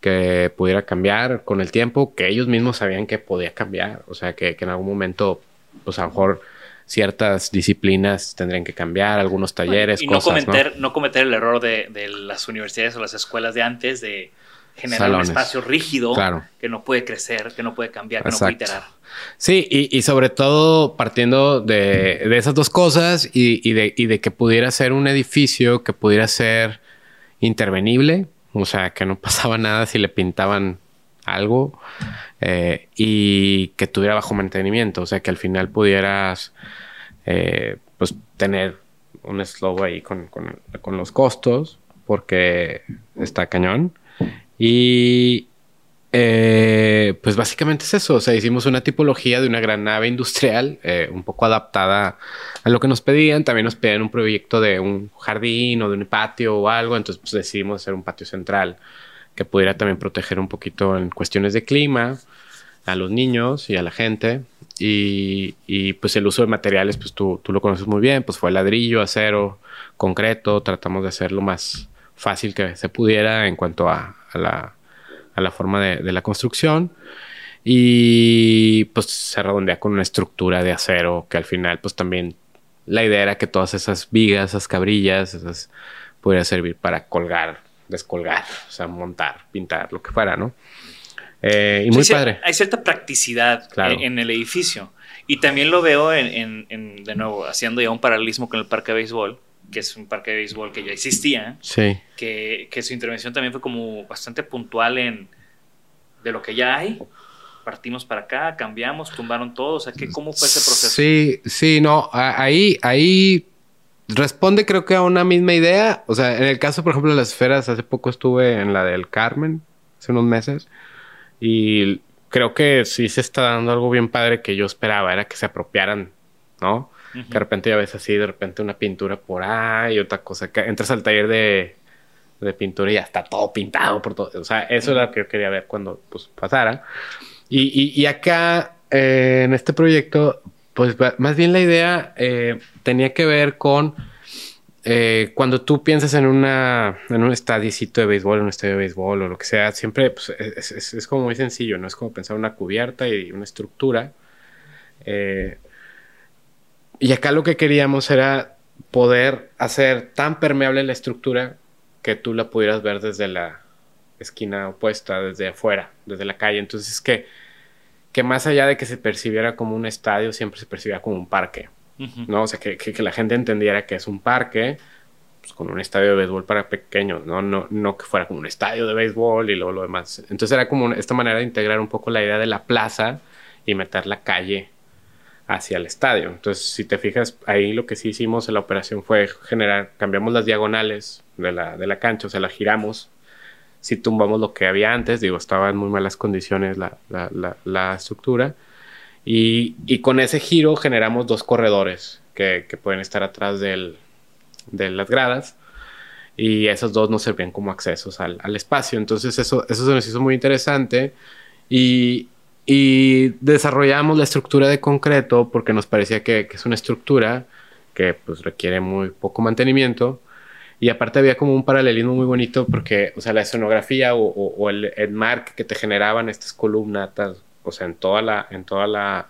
que pudiera cambiar con el tiempo, que ellos mismos sabían que podía cambiar, o sea, que, que en algún momento, pues a lo mejor ciertas disciplinas tendrían que cambiar, algunos talleres, y no cometer, ¿no? cometer el error de, las universidades o las escuelas de antes de generar un espacio rígido que no puede crecer, que no puede cambiar, que no puede iterar. Sí, y, sobre todo partiendo de, esas dos cosas y, de, y de que pudiera ser un edificio que pudiera ser intervenible, o sea, que no *laughs* pasaba nada si le pintaban algo eh, y que tuviera bajo mantenimiento, o sea, que al final pudieras eh, pues tener un slow ahí con, los costos, porque está cañón. Y eh, pues básicamente es eso, o sea, hicimos una tipología de una gran nave industrial, un poco adaptada a lo que nos pedían, también nos pedían un proyecto de un jardín o de un patio o algo, entonces pues decidimos hacer un patio central que pudiera también proteger un poquito en cuestiones de clima a los niños y a la gente. Y, y pues el uso de materiales, pues tú, tú, lo conoces muy bien, pues fue ladrillo, acero, concreto, tratamos de hacerlo más fácil que se pudiera en cuanto a, a, la, a la, forma de, de, la construcción. Y pues se redondea con una estructura de acero que al final pues también la idea era que todas esas vigas, esas cabrillas, esas pudieran servir para colgar descolgar, o sea, montar, pintar, lo que fuera, ¿no? Eh, y muy padre. Hay cierta practicidad en, el edificio. Y también lo veo en, de nuevo, haciendo ya un paralelismo con el parque de béisbol, que es un parque de béisbol que ya existía. Sí. Que, que su intervención también fue como bastante puntual en de lo que ya hay. Partimos para acá, cambiamos, tumbaron todo. O sea, que, ¿cómo fue ese proceso? Sí, sí, no. Ahí, ahí responde creo que a una misma idea. O sea, en el caso, por ejemplo, de las esferas, hace poco estuve en la del Carmen, hace unos meses, y creo que sí se está dando algo bien padre que yo esperaba, era que se apropiaran, ¿no? Que de repente ya ves así, de repente una pintura por ahí, otra cosa, que entras al taller de, de pintura y ya está todo pintado por todo. O sea, eso era lo que yo quería ver cuando pues, pasara. Y, y, acá, eh, en este proyecto, pues más bien la idea eh, tenía que ver con eh, cuando tú piensas en una en un estadicito de béisbol, en un estadio de béisbol o lo que sea, siempre pues, es, como muy sencillo, ¿no? Es como pensar una cubierta y una estructura. Y acá lo que queríamos era poder hacer tan permeable la estructura que tú la pudieras ver desde la esquina opuesta, desde afuera, desde la calle. Entonces es que que más allá de que se percibiera como un estadio, siempre se percibía como un parque, ¿no? O sea, que, que, la gente entendiera que es un parque pues, con un estadio de béisbol para pequeños, ¿no? ¿no? No que fuera como un estadio de béisbol y luego lo demás. Entonces era como esta manera de integrar un poco la idea de la plaza y meter la calle hacia el estadio. Entonces, si te fijas, ahí lo que sí hicimos en la operación fue generar, cambiamos las diagonales de la, de la cancha, o sea, la giramos si tumbamos lo que había antes, digo, estaba en muy malas condiciones la, la, la, estructura. Y, y, con ese giro generamos dos corredores que, que pueden estar atrás del, de las gradas. Y esos dos nos servían como accesos al, al espacio. Entonces eso, eso se nos hizo muy interesante. Y, y desarrollamos la estructura de concreto porque nos parecía que, que es una estructura que pues requiere muy poco mantenimiento. Y aparte había como un paralelismo muy bonito porque, o sea, la escenografía o, el, el mark que te generaban estas columnatas, o sea, en toda la, en toda la,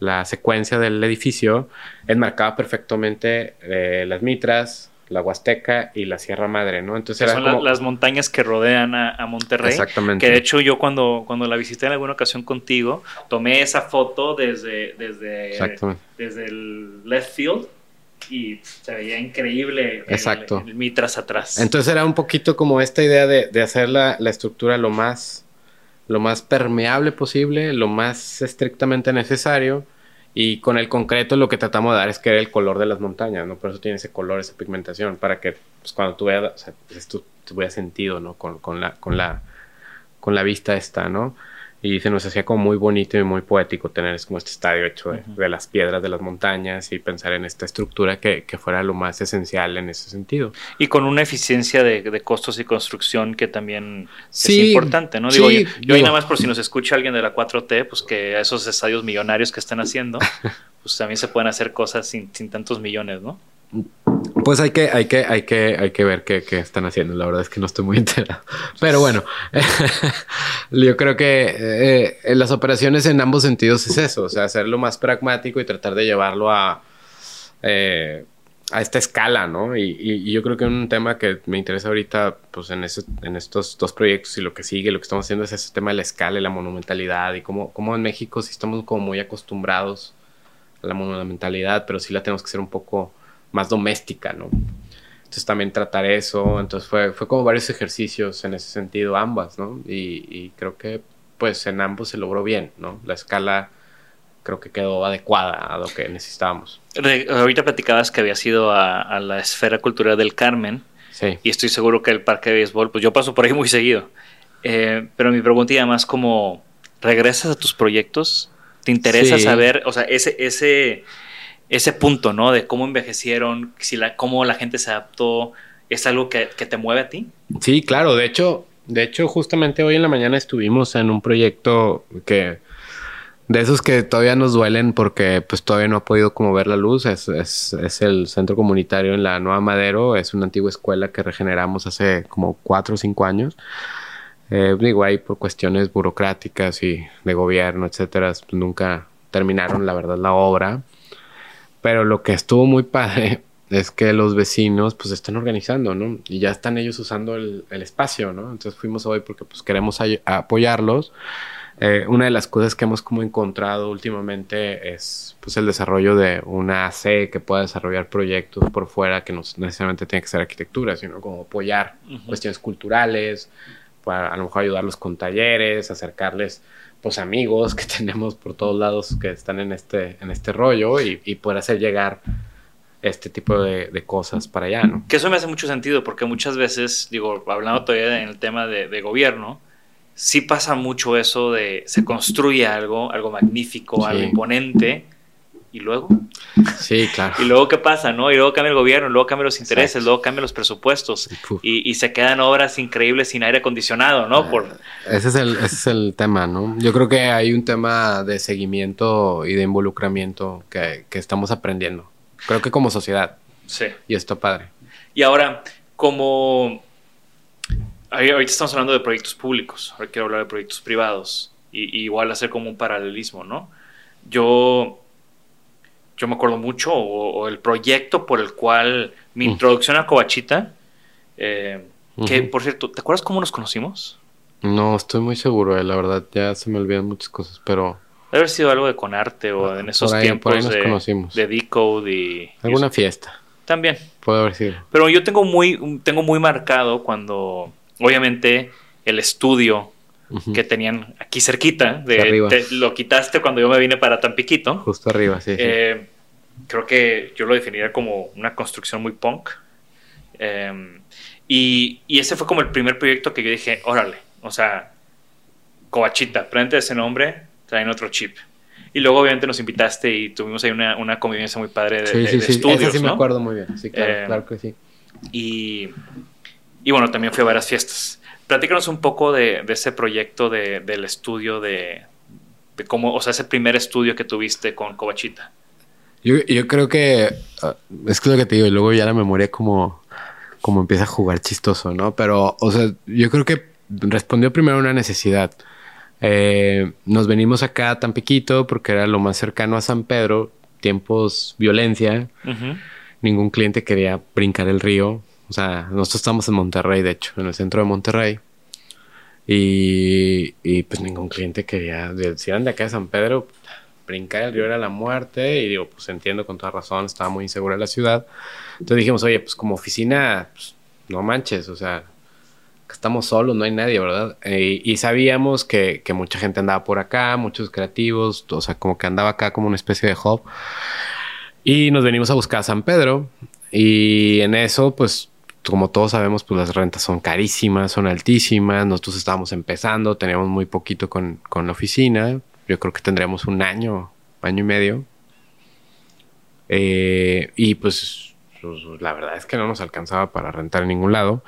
la secuencia del edificio, enmarcaba perfectamente eh, las mitras, la Huasteca y la Sierra Madre, ¿no? Entonces son las montañas que rodean a, Monterrey. Exactamente. Que de hecho yo cuando, cuando la visité en alguna ocasión contigo, tomé esa foto desde, desde, desde el left field y se veía increíble Exacto. El, mitras atrás. Entonces era un poquito como esta idea de, de hacer la, la, estructura lo más, lo más permeable posible, lo más estrictamente necesario y con el concreto lo que tratamos de dar es que era el color de las montañas, ¿no? Por eso tiene ese color, esa pigmentación, para que pues, cuando tú veas, o sea, esto tuviera sentido, ¿no? Con, con, la, con, la, con la vista esta, ¿no? Y se nos hacía como muy bonito y muy poético tener como este estadio hecho de, las piedras de las montañas y pensar en esta estructura que, que, fuera lo más esencial en ese sentido. Y con una eficiencia de, de costos y construcción que también es importante, ¿no? Digo, yo, yo ahí nada más por si nos escucha alguien de la 4T, pues que a esos estadios millonarios que están haciendo, *laughs* pues también se pueden hacer cosas sin, sin tantos millones, ¿no? Pues hay que, hay que, hay que, hay que ver qué, están haciendo. La verdad es que no estoy muy *laughs* enterado. Pero bueno, *laughs* yo creo que eh, las operaciones en ambos sentidos es eso. O sea, hacerlo más pragmático y tratar de llevarlo a, eh, a esta escala, ¿no? Y, yo creo que un tema que me interesa ahorita, pues en, en estos dos proyectos y lo que sigue, lo que estamos haciendo es ese tema de la escala y la monumentalidad y cómo, cómo en México sí estamos como muy acostumbrados a la monumentalidad, pero sí la tenemos que ser un poco más doméstica, ¿no? Entonces también tratar eso, entonces fue, fue como varios ejercicios en ese sentido, ambas, ¿no? Y, creo que pues en ambos se logró bien, ¿no? La escala creo que quedó adecuada a lo que necesitábamos. ahorita platicabas que había ido a, la esfera cultural del Carmen. Sí. Y estoy seguro que el parque de béisbol, pues yo paso por ahí muy seguido. Eh, pero mi pregunta y además como, ¿regresas a tus proyectos? ¿Te interesa saber, o sea, ese, ese, ese punto, ¿no? De cómo envejecieron, si la, cómo la gente se adaptó, ¿es algo que, te mueve a ti? Sí, claro. De hecho, de hecho, justamente hoy en la mañana estuvimos en un proyecto que de esos que todavía nos duelen porque pues todavía no ha podido como ver la luz. Es, es, el centro comunitario en la Nueva Madero. Es una antigua escuela que regeneramos hace como cuatro o cinco años. Eh, digo, ahí por cuestiones burocráticas y de gobierno, etcétera, nunca terminaron la verdad la obra. Pero lo que estuvo muy padre *laughs* es que los vecinos pues están organizando, ¿no? Y ya están ellos usando el, espacio, ¿no? Entonces fuimos hoy porque pues queremos apoyarlos. Eh, una de las cosas que hemos como encontrado últimamente es pues el desarrollo de una AC que pueda desarrollar proyectos por fuera que no necesariamente tiene que ser arquitectura, sino como apoyar cuestiones culturales, para a lo mejor ayudarlos con talleres, acercarles pues amigos que *laughs* tenemos por todos lados que están en este, en este rollo y, y poder hacer llegar este tipo de, cosas para allá, ¿no? Que eso me hace mucho sentido porque muchas veces, digo, hablando todavía en el tema de, de gobierno, sí pasa mucho eso de se construye algo, algo magnífico, algo imponente, y luego. Sí, claro. *laughs* y luego, ¿qué pasa? ¿no? Y luego cambia el gobierno, luego cambian los intereses, luego cambian los presupuestos. Y, y, se quedan obras increíbles sin aire acondicionado, ¿no? Por... Ese, es el, ese es el tema, ¿no? Yo creo que hay un tema de seguimiento y de involucramiento que, que estamos aprendiendo. Creo que como sociedad. Sí. Y esto padre. Y ahora, como. Ahorita estamos hablando de proyectos públicos, ahora quiero hablar de proyectos privados. Y, y igual hacer como un paralelismo, ¿no? Yo yo me acuerdo mucho, o, el proyecto por el cual mi introducción a Covachita, eh, que por cierto, ¿te acuerdas cómo nos conocimos? No, estoy muy seguro, eh, la verdad, ya se me olvidan muchas cosas, pero... Debe haber sido algo de Conarte o ah, en esos tiempos de, conocimos. de Decode y... Alguna fiesta. También. Puede haber sido. Pero yo tengo muy, tengo muy marcado cuando, obviamente, el estudio que tenían aquí cerquita. De, lo quitaste cuando yo me vine para Tampiquito. Justo arriba, sí, eh, Creo que yo lo definiría como una construcción muy punk. Em, y, ese fue como el primer proyecto que yo dije, órale, o sea, Covachita, frente a ese nombre, traen otro chip. Y luego obviamente nos invitaste y tuvimos ahí una, una convivencia muy padre de, sí, sí, sí. sí me acuerdo muy bien, sí, claro, em, claro que sí. Y, y bueno, también fui a varias fiestas. Platícanos un poco de, ese proyecto del estudio de, cómo, o sea, ese primer estudio que tuviste con Covachita. Yo, creo que ah, es que lo que te digo, y luego ya la memoria como como empieza a jugar chistoso, ¿no? Pero, o sea, yo creo que respondió primero a una necesidad. Eh, nos venimos acá a Tampiquito porque era lo más cercano a San Pedro, tiempos violencia. Ningún cliente quería brincar el río. O sea, nosotros estamos en Monterrey, de hecho, en el centro de Monterrey. Y, y pues ningún cliente quería, si eran de acá de San Pedro, brincar el río era la muerte. Y digo, pues entiendo con toda razón, estaba muy insegura la ciudad. Entonces dijimos, oye, pues como oficina, pues, no manches, o sea, estamos solos, no hay nadie, ¿verdad? Eh, y sabíamos que, que, mucha gente andaba por acá, muchos creativos, o sea, como que andaba acá como una especie de hub. Y nos venimos a buscar a San Pedro. Y en eso, pues, como todos sabemos, pues las rentas son carísimas, son altísimas. Nosotros estábamos empezando, teníamos muy poquito con, con la oficina. Yo creo que tendríamos un año, año y medio. Eh, y pues, pues, la verdad es que no nos alcanzaba para rentar en ningún lado.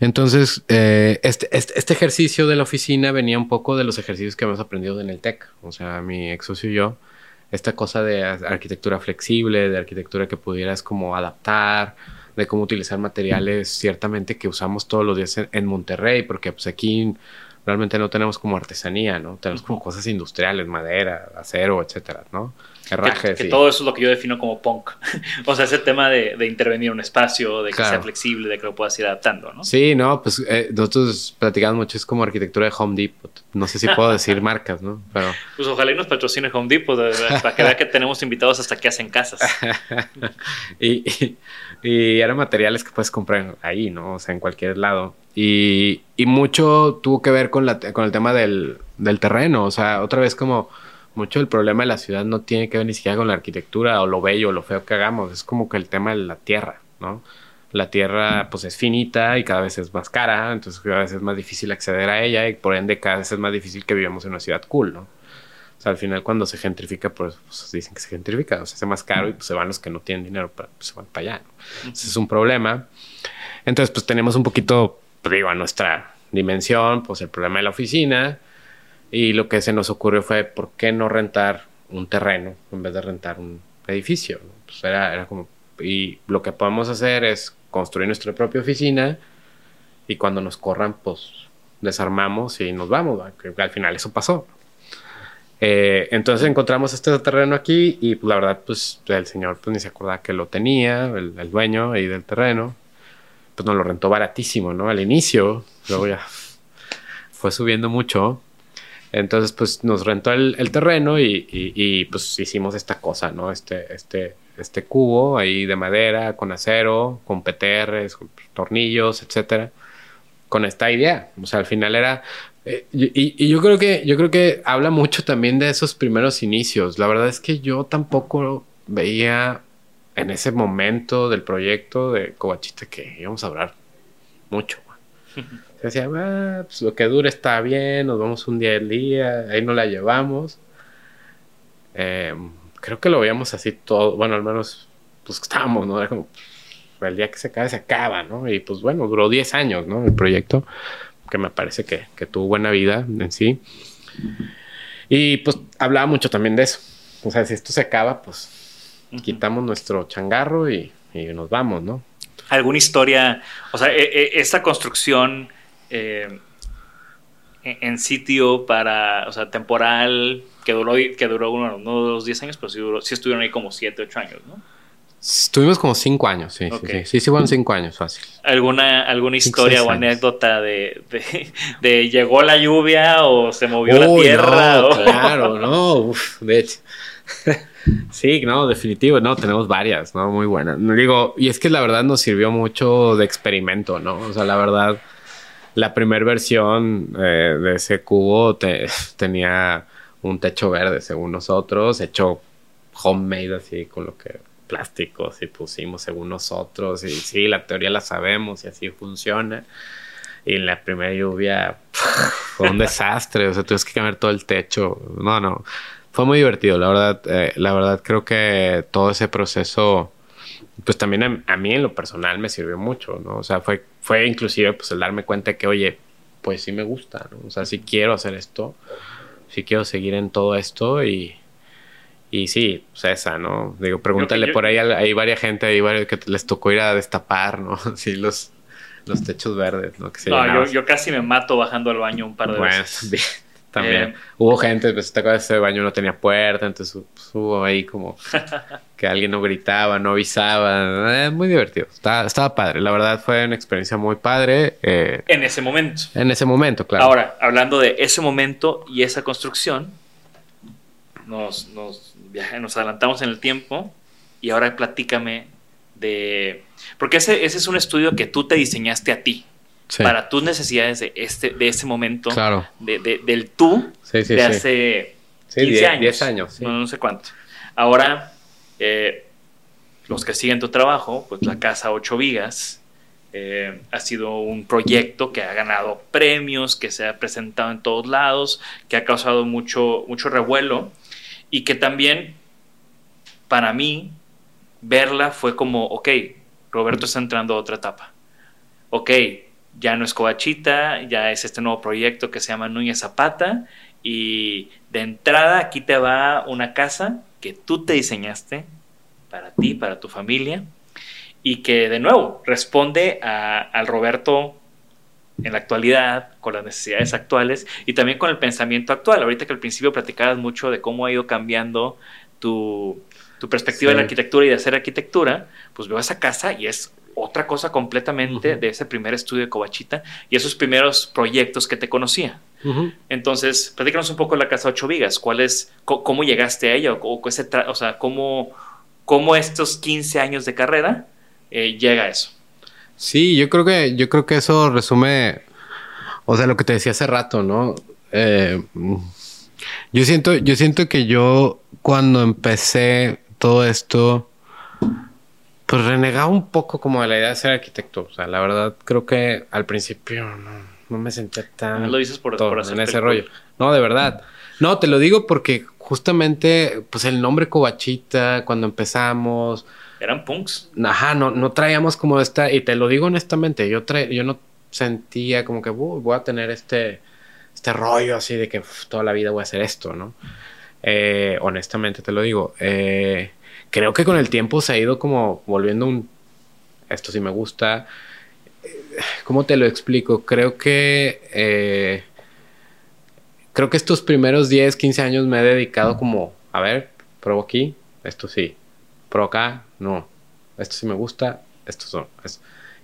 Entonces, eh, este, este, este, ejercicio de la oficina venía un poco de los ejercicios que hemos aprendido en el TEC. O sea, mi ex socio y yo, esta cosa de arquitectura flexible, de arquitectura que pudieras como adaptar, de cómo utilizar materiales ciertamente que usamos todos los días en, en Monterrey, porque pues aquí realmente no tenemos como artesanía, ¿no? Tenemos como cosas industriales, madera, acero, etcétera, ¿no? Herrajes. Que, todo eso es lo que yo defino como punk. *laughs* o sea, ese tema de, intervenir en un espacio, de que sea flexible, de que lo puedas ir adaptando, ¿no? Sí, no, pues eh, nosotros platicamos mucho, es como arquitectura de Home Depot. No sé si puedo *laughs* decir marcas, ¿no? Pero... Pues ojalá y nos patrocine Home Depot, para que vea que tenemos invitados hasta que hacen casas. *laughs* y, y eran materiales que puedes comprar ahí, ¿no? O sea, en cualquier lado. Y, y mucho tuvo que ver con, la, con el tema del, del, terreno. O sea, otra vez como mucho el problema de la ciudad no tiene que ver ni siquiera con la arquitectura o lo bello o lo feo que hagamos. Es como que el tema de la tierra, ¿no? La tierra pues es finita y cada vez es más cara, entonces cada vez es más difícil acceder a ella y por ende cada vez es más difícil que vivamos en una ciudad cool, ¿no? O sea, al final cuando se gentrifica, pues, pues dicen que se gentrifica, o sea, se hace más caro y pues se van los que no tienen dinero, pues, se van para allá, ¿no? Ese es un problema. Entonces, pues tenemos un poquito pues, digo, a nuestra dimensión, pues el problema de la oficina. Y lo que se nos ocurrió fue, ¿por qué no rentar un terreno en vez de rentar un edificio? Pues era, era como, y lo que podemos hacer es construir nuestra propia oficina y cuando nos corran, pues desarmamos y nos vamos. Al final eso pasó. Eh, entonces encontramos este terreno aquí y pues, la verdad, pues el señor pues, ni se acordaba que lo tenía, el, el dueño ahí del terreno pues nos lo rentó baratísimo, ¿no? Al inicio, luego ya *laughs* fue subiendo mucho. Entonces, pues nos rentó el, terreno y, pues hicimos esta cosa, ¿no? Este, este, este cubo ahí de madera, con acero, con PTRs, con tornillos, etcétera. Con esta idea. O sea, al final era. Eh, y, y, yo creo que yo creo que habla mucho también de esos primeros inicios. La verdad es que yo tampoco veía en ese momento del proyecto de Cobachita que íbamos a hablar mucho. *laughs* Se decía, ah, pues lo que dure está bien, nos vamos un día al día, ahí no la llevamos. Em, creo que lo veíamos así todo, bueno, al menos, pues estábamos, ¿no? Era como, pues, el día que se acaba, se acaba, ¿no? Y pues bueno, duró 10 años, ¿no? El proyecto, que me parece que, que tuvo buena vida en sí. Y pues hablaba mucho también de eso. O sea, si esto se acaba, pues quitamos nuestro changarro y, nos vamos, ¿no? ¿Alguna historia? O sea, e, e, esta construcción eh, en sitio para, o sea, temporal, que duró, que duró uno, no los 10 años, pero sí, duró, sí estuvieron ahí como 7, 8 años, ¿no? Estuvimos como 5 años, sí, sí, sí, sí, fueron 5 años, fácil. ¿Alguna, alguna historia o anécdota de, de, llegó la lluvia o se movió la tierra? Claro, *laughs* no, uf, de hecho. *laughs* Sí, no, definitivo, no, tenemos varias, ¿no? Muy buenas. Digo, y es que la verdad nos sirvió mucho de experimento, ¿no? O sea, la verdad, la primera versión eh, de ese cubo *laughs* tenía un techo verde, según nosotros, hecho homemade así, con lo que plásticos y pusimos según nosotros. Y sí, la teoría la sabemos y así funciona. Y en la primera lluvia *laughs* fue un desastre, o sea, tuvimos que cambiar todo el techo. No, no fue muy divertido, la verdad. Eh, la verdad creo que todo ese proceso, pues también a, mí en lo personal me sirvió mucho, ¿no? O sea, fue, fue inclusive pues el darme cuenta que, oye, pues sí me gusta, ¿no? O sea, sí quiero hacer esto, sí quiero seguir en todo esto y, Y sí, pues esa, ¿no? Digo, pregúntale yo- por ahí, hay varias gente, hay varios que les tocó ir a destapar, ¿no? *laughs* Sí, los, los techos verdes, ¿no? Que se No, yo, yo casi me mato bajando al baño un par de Bueno, veces. *laughs* también. también. Eh, hubo gente, pues te acuerdas, ese baño no tenía puerta, entonces pues, hubo ahí como *laughs* que alguien no gritaba, no avisaba. Eh, muy divertido. Estaba, estaba padre. La verdad fue una experiencia muy padre eh, En ese momento. en ese momento, claro. Ahora, hablando de ese momento y esa construcción, nos, nos, nos adelantamos en el tiempo y ahora platícame de... Porque ese, ese es un estudio que tú te diseñaste a ti, Sí. para tus necesidades de, este, de ese momento, Claro. de, de- del tú Sí, sí, de sí. hace Sí, 15 10 años. 10 años, sí. No, no sé cuánto. Ahora, eh, los que siguen tu trabajo, pues la Casa 8 Vigas eh, ha sido un proyecto que ha ganado premios, que se ha presentado en todos lados, que ha causado mucho, mucho revuelo y que también, para mí, verla fue como, ok, Roberto está entrando a otra etapa. Ok, ya no es Covachita, ya es este nuevo proyecto que se llama Núñez Zapata y de entrada aquí te va una casa que tú te diseñaste para ti, para tu familia y que de nuevo responde al Roberto en la actualidad, con las necesidades actuales y también con el pensamiento actual. Ahorita que al principio platicabas mucho de cómo ha ido cambiando tu, tu perspectiva de la Sí. arquitectura y de hacer arquitectura, pues veo esa casa y es otra cosa completamente de ese primer estudio de Covachita y esos primeros proyectos que te conocía. Entonces, platícanos un poco de la Casa Ocho Vigas. ¿Cuál es, ¿Cómo llegaste a ella? O, ese o sea, ¿cómo, cómo estos 15 años de carrera eh, llega a eso? Sí, yo creo que, yo creo que eso resume, o sea, lo que te decía hace rato, ¿no? Eh, yo siento, yo siento que yo cuando empecé todo esto, pues renegaba un poco como de la idea de ser arquitecto. O sea, la verdad creo que al principio no, no me sentía tan No lo dices por- todo por en ese rollo. No, de verdad. No, te lo digo porque justamente, pues el nombre Covachita, cuando empezamos, Eran punks. Ajá, no, no traíamos como esta, y te lo digo honestamente, yo, tra- yo no sentía como que "Uy, voy a tener este, este rollo así de que toda la vida voy a hacer esto, ¿no? Eh, honestamente te lo digo. Eh, creo que con el tiempo se ha ido como volviendo un, esto sí me gusta. Eh, ¿Cómo te lo explico? Creo que, creo que estos primeros 10, 15 años me he dedicado como, a ver, pruebo aquí, esto sí, pro acá, no. Esto sí me gusta, esto no.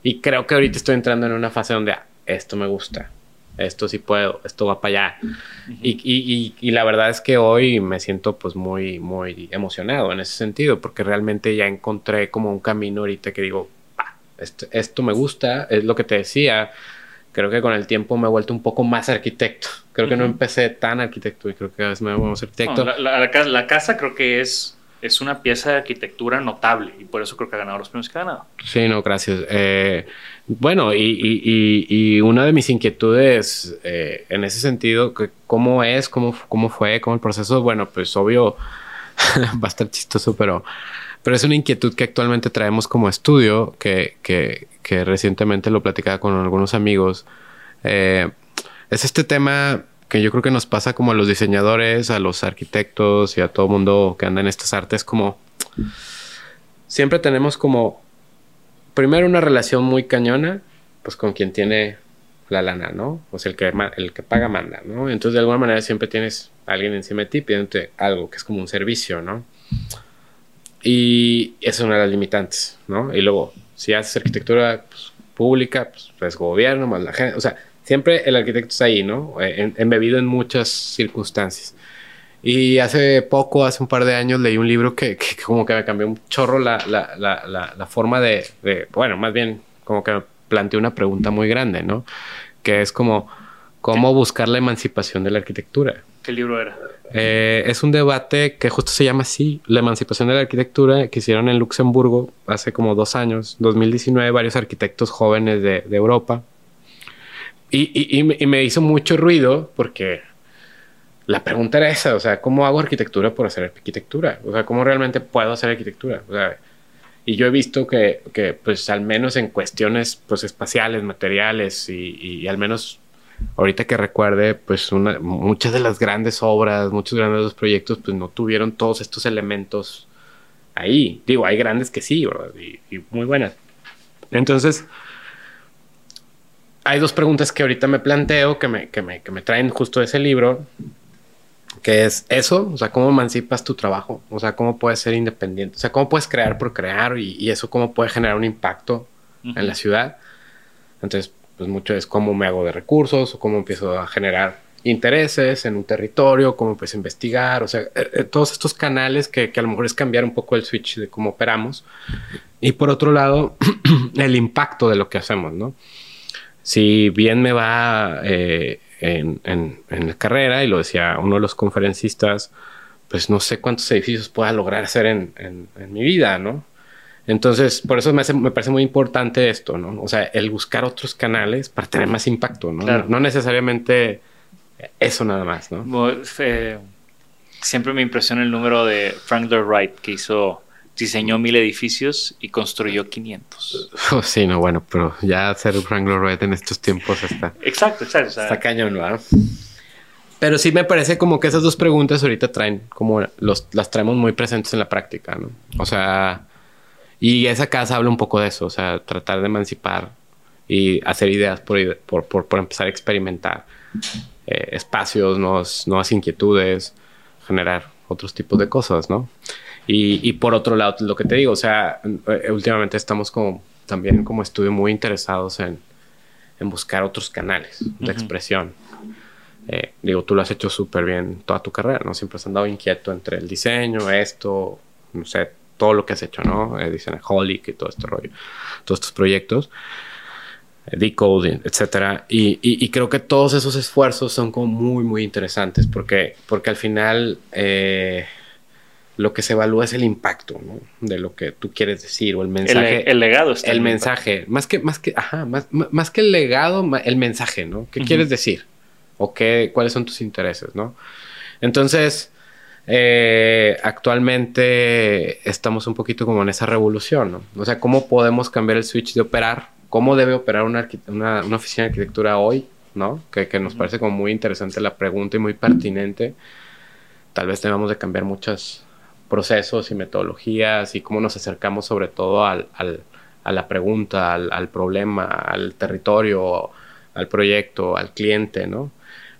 Y creo que ahorita estoy entrando en una fase donde ah, esto me gusta, esto sí puedo, esto va para allá. y, y- y- y la verdad es que hoy me siento pues muy, muy emocionado en ese sentido, porque realmente ya encontré como un camino ahorita que digo, "Ah, esto, esto me gusta, es lo que te decía. Creo que con el tiempo me he vuelto un poco más arquitecto. Creo que no empecé tan arquitecto y creo que cada vez me voy más arquitecto. No, la, la- la casa, la casa creo que es, es una pieza de arquitectura notable y por eso creo que ha ganado los premios que ha ganado. Sí, no, gracias. Eh, bueno, y, y- y- una de mis inquietudes eh, en ese sentido, que ¿cómo es? Cómo, ¿Cómo fue? ¿Cómo el proceso? Bueno, pues obvio, *laughs* va a estar chistoso, pero, pero es una inquietud que actualmente traemos como estudio, que, que, que recientemente lo platicaba con algunos amigos. Eh, es este tema que yo creo que nos pasa como a los diseñadores, a los arquitectos y a todo mundo que anda en estas artes, como siempre tenemos como primero una relación muy cañona, pues con quien tiene la lana, ¿no? O sea, el que, el que paga manda, ¿no? Entonces, de alguna manera siempre tienes a alguien encima de ti pidiéndote algo que es como un servicio, ¿no? Y esa es una de las limitantes, ¿no? Y luego, si haces arquitectura pues, pública, pues es gobierno, más la gente, o sea, siempre el arquitecto está ahí, ¿no? Eh, en- embebido en muchas circunstancias. Y hace poco, hace un par de años, leí un libro que, que como que me cambió un chorro la, la, la, la, la forma de, de- bueno, más bien como que me planteó una pregunta muy grande, ¿no? Que es como, ¿cómo buscar la emancipación de la arquitectura? ¿Qué libro era? Eh, es un debate que justo se llama así, la emancipación de la arquitectura, que hicieron en Luxemburgo hace como dos años, 2019, varios arquitectos jóvenes de, de Europa. Y, y- y me- y hizo mucho ruido porque la pregunta era esa, o sea, ¿cómo hago arquitectura por hacer arquitectura? O sea, ¿cómo realmente puedo hacer arquitectura? O sea, y yo he visto que, que, pues, al menos en cuestiones, pues, espaciales, materiales y, y al menos ahorita que recuerde, pues una, muchas de las grandes obras, muchos grandes proyectos, pues no tuvieron todos estos elementos ahí. Digo, hay grandes que sí, ¿verdad? Y, muy buenas. Entonces, hay dos preguntas que ahorita me planteo que me, que me, que me traen justo ese libro, que es eso, o sea, cómo emancipas tu trabajo, o sea, cómo puedes ser independiente, o sea, cómo puedes crear por crear y, eso cómo puede generar un impacto en la ciudad. Entonces, pues mucho es cómo me hago de recursos o cómo empiezo a generar intereses en un territorio, cómo empiezo a investigar, o sea, eh, eh, todos estos canales que, que, a lo mejor es cambiar un poco el switch de cómo operamos. Y por otro lado, *clears throat* el impacto de lo que hacemos, ¿no? Si bien me va eh, en, en, en, la carrera, y lo decía uno de los conferencistas, pues no sé cuántos edificios pueda lograr hacer en, en mi vida, ¿no? Entonces, por eso me, me, parece muy importante esto, ¿no? O sea, el buscar otros canales para tener más impacto, ¿no? No necesariamente eso nada más, ¿no? Eh, siempre me impresiona el número de Frank Lloyd Wright, que hizo, diseñó mil edificios y construyó 500. *laughs* sí, no, bueno, pero ya hacer Frank Lloyd en estos tiempos está... Exacto, exacto. está cañón, ¿no? Pero sí me parece como que esas dos preguntas ahorita traen, como los, las traemos muy presentes en la práctica, ¿no? O sea y esa casa habla un poco de eso, o sea, tratar de emancipar y hacer ideas por, por, por, empezar a experimentar eh, espacios, nuevas inquietudes, generar otros tipos de cosas, ¿no? Y, y, por otro lado, lo que te digo, o sea, eh, últimamente estamos como también como estudio muy interesados en, en buscar otros canales de expresión. Eh, digo, tú lo has hecho súper bien toda tu carrera, ¿no? Siempre has andado inquieto entre el diseño, esto, no sé, todo lo que has hecho, ¿no? Eh, dicen Holic y todo este rollo, todos estos proyectos, eh, Decoding, etcétera. Y, y, creo que todos esos esfuerzos son como muy, muy interesantes porque, porque al final eh, lo que se evalúa es el impacto, ¿no? De lo que tú quieres decir o el mensaje. El, legado está. El mensaje, más que, más que, ajá, más, más que el legado, el mensaje, ¿no? ¿Qué quieres decir? ¿O qué, cuáles son tus intereses, ¿no? Entonces, eh, actualmente estamos un poquito como en esa revolución, ¿no? O sea, ¿cómo podemos cambiar el switch de operar? ¿Cómo debe operar una, una, oficina de arquitectura hoy? ¿No? Que, que, nos parece como muy interesante la pregunta y muy pertinente. Tal vez tengamos de cambiar muchos procesos y metodologías y cómo nos acercamos sobre todo al, al, a la pregunta, al, al problema, al territorio, al proyecto, al cliente, ¿no?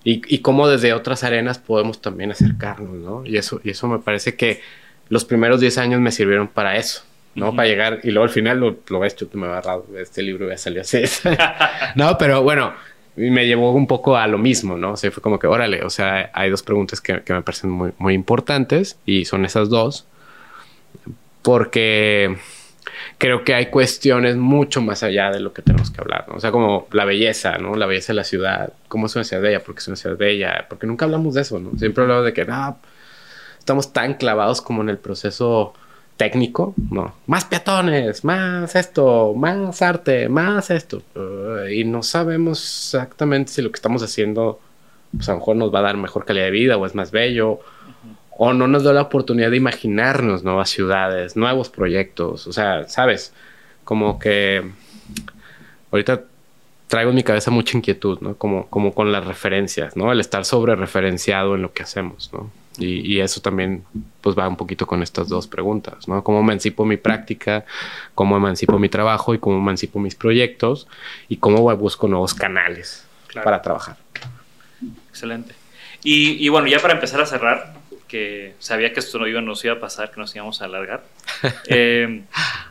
y, y cómo desde otras arenas podemos también acercarnos, ¿no? Y eso, y eso me parece que los primeros 10 años me sirvieron para eso, ¿no? Para llegar, y luego al final lo, lo ves, tú me va a este libro ya salió así. *laughs* no, pero bueno, me llevó un poco a lo mismo, ¿no? O sea, fue como que, órale, o sea, hay dos preguntas que, que me parecen muy, muy importantes y son esas dos, porque creo que hay cuestiones mucho más allá de lo que tenemos que hablar, ¿no? O sea, como la belleza, ¿no? La belleza de la ciudad, cómo es una ciudad bella, porque es una ciudad bella, porque nunca hablamos de eso, ¿no? Siempre hablamos de que, ah, estamos tan clavados como en el proceso técnico, ¿no? Más peatones, más esto, más arte, más esto. y no sabemos exactamente si lo que estamos haciendo, pues a lo mejor nos va a dar mejor calidad de vida o es más bello o no nos da la oportunidad de imaginarnos nuevas ciudades, nuevos proyectos. O sea, sabes, como que ahorita traigo en mi cabeza mucha inquietud, ¿no? Como, como con las referencias, ¿no? El estar sobre referenciado en lo que hacemos, ¿no? Y, y, eso también pues va un poquito con estas dos preguntas, ¿no? ¿Cómo emancipo mi práctica? ¿Cómo emancipo mi trabajo? ¿Y cómo emancipo mis proyectos? ¿Y cómo busco nuevos canales para trabajar? Excelente. Y, y, bueno, ya para empezar a cerrar, que sabía que esto no iba, nos iba a pasar, que nos íbamos a alargar. *laughs* Eh,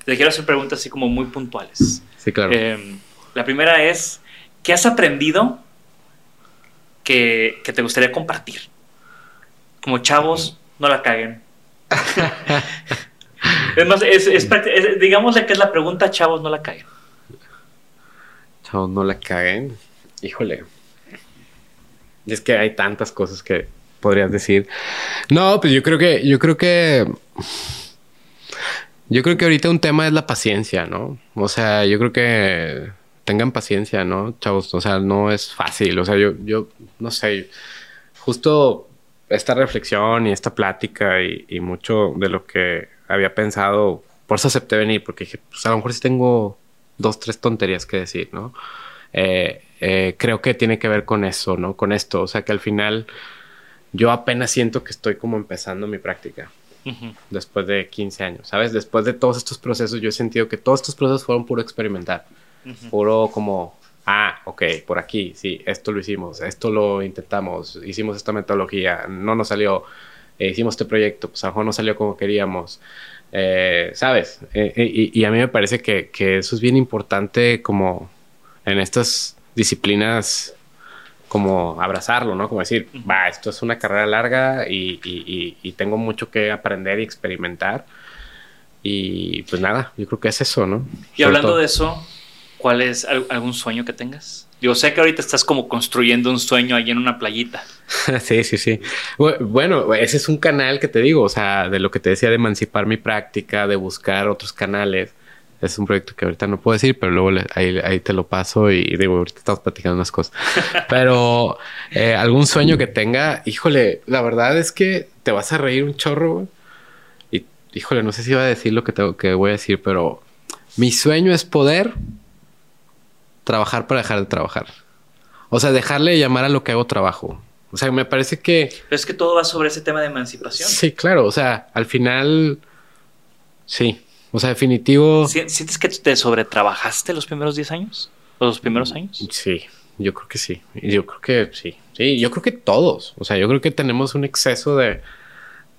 te quiero hacer preguntas así como muy puntuales. Sí, claro. Eh, la primera es, ¿qué has aprendido que, que te gustaría compartir? Como chavos, no la caguen. *laughs* es más, es, es, digámosle que es la pregunta, chavos, no la caguen. Chavos, no la caguen. Híjole. Es que hay tantas cosas que podrías decir. No, pues yo creo que, yo creo que, yo creo que ahorita un tema es la paciencia, ¿no? O sea, yo creo que tengan paciencia, ¿no, chavos? O sea, no es fácil. O sea, yo, yo, no sé, justo esta reflexión y esta plática y, y mucho de lo que había pensado, por eso acepté venir, porque dije, pues a lo mejor sí tengo dos, tres tonterías que decir, ¿no? Eh, eh, creo que tiene que ver con eso, ¿no? Con esto, o sea que al final yo apenas siento que estoy como empezando mi práctica. Después de 15 años, ¿sabes? Después de todos estos procesos, yo he sentido que todos estos procesos fueron puro experimentar. Puro como, ah, ok, por aquí, sí, esto lo hicimos, esto lo intentamos, hicimos esta metodología, no nos salió, eh, hicimos este proyecto, pues a lo mejor no salió como queríamos. Eh, ¿Sabes? Eh, y, a mí me parece que, que eso es bien importante como en estas disciplinas como abrazarlo, ¿no? Como decir, va, esto es una carrera larga y, tengo mucho que aprender y experimentar. Y pues nada, yo creo que es eso, ¿no? Y hablando de eso, ¿cuál es algún sueño que tengas? Yo sé que ahorita estás como construyendo un sueño ahí en una playita. *laughs* sí, sí, sí. Bueno, ese es un canal que te digo, o sea, de lo que te decía de emancipar mi práctica, de buscar otros canales es un proyecto que ahorita no puedo decir, pero luego ahí, te lo paso y, digo, ahorita estamos platicando unas cosas. *laughs* Pero eh, algún sueño que tenga, híjole, la verdad es que te vas a reír un chorro. Y híjole, no sé si iba a decir lo que, tengo, que voy a decir, pero mi sueño es poder trabajar para dejar de trabajar. O sea, dejarle de llamar a lo que hago trabajo. O sea, me parece que... Pero es que todo va sobre ese tema de emancipación. Sí, claro. O sea, al final... Sí, o sea, definitivo. ¿Sientes que te sobretrabajaste los primeros 10 años? ¿O los primeros años? Sí, yo creo que sí. Yo creo que sí. Sí, yo creo que todos. O sea, yo creo que tenemos un exceso de,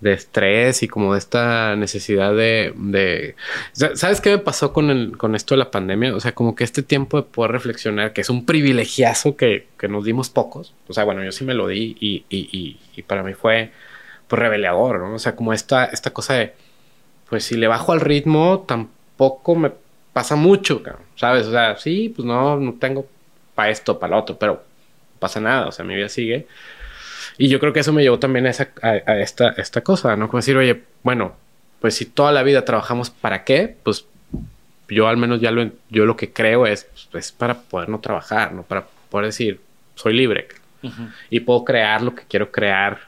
de estrés y como de esta necesidad de, de... ¿Sabes qué me pasó con, el, con esto de la pandemia? O sea, como que este tiempo de poder reflexionar, que es un privilegiazo que, que nos dimos pocos. O sea, bueno, yo sí me lo di y, y, y, para mí fue pues, revelador, ¿no? O sea, como esta, esta cosa de pues si le bajo al ritmo, tampoco me pasa mucho, ¿sabes? O sea, sí, pues no, no tengo para esto, para lo otro, pero pasa nada, o sea, mi vida sigue. Y yo creo que eso me llevó también a, esa, a, esta, esta cosa, ¿no? Como decir, oye, bueno, pues si toda la vida trabajamos para qué, pues yo al menos ya lo, yo lo que creo es, pues, para poder no trabajar, ¿no? Para poder decir, soy libre. Y puedo crear lo que quiero crear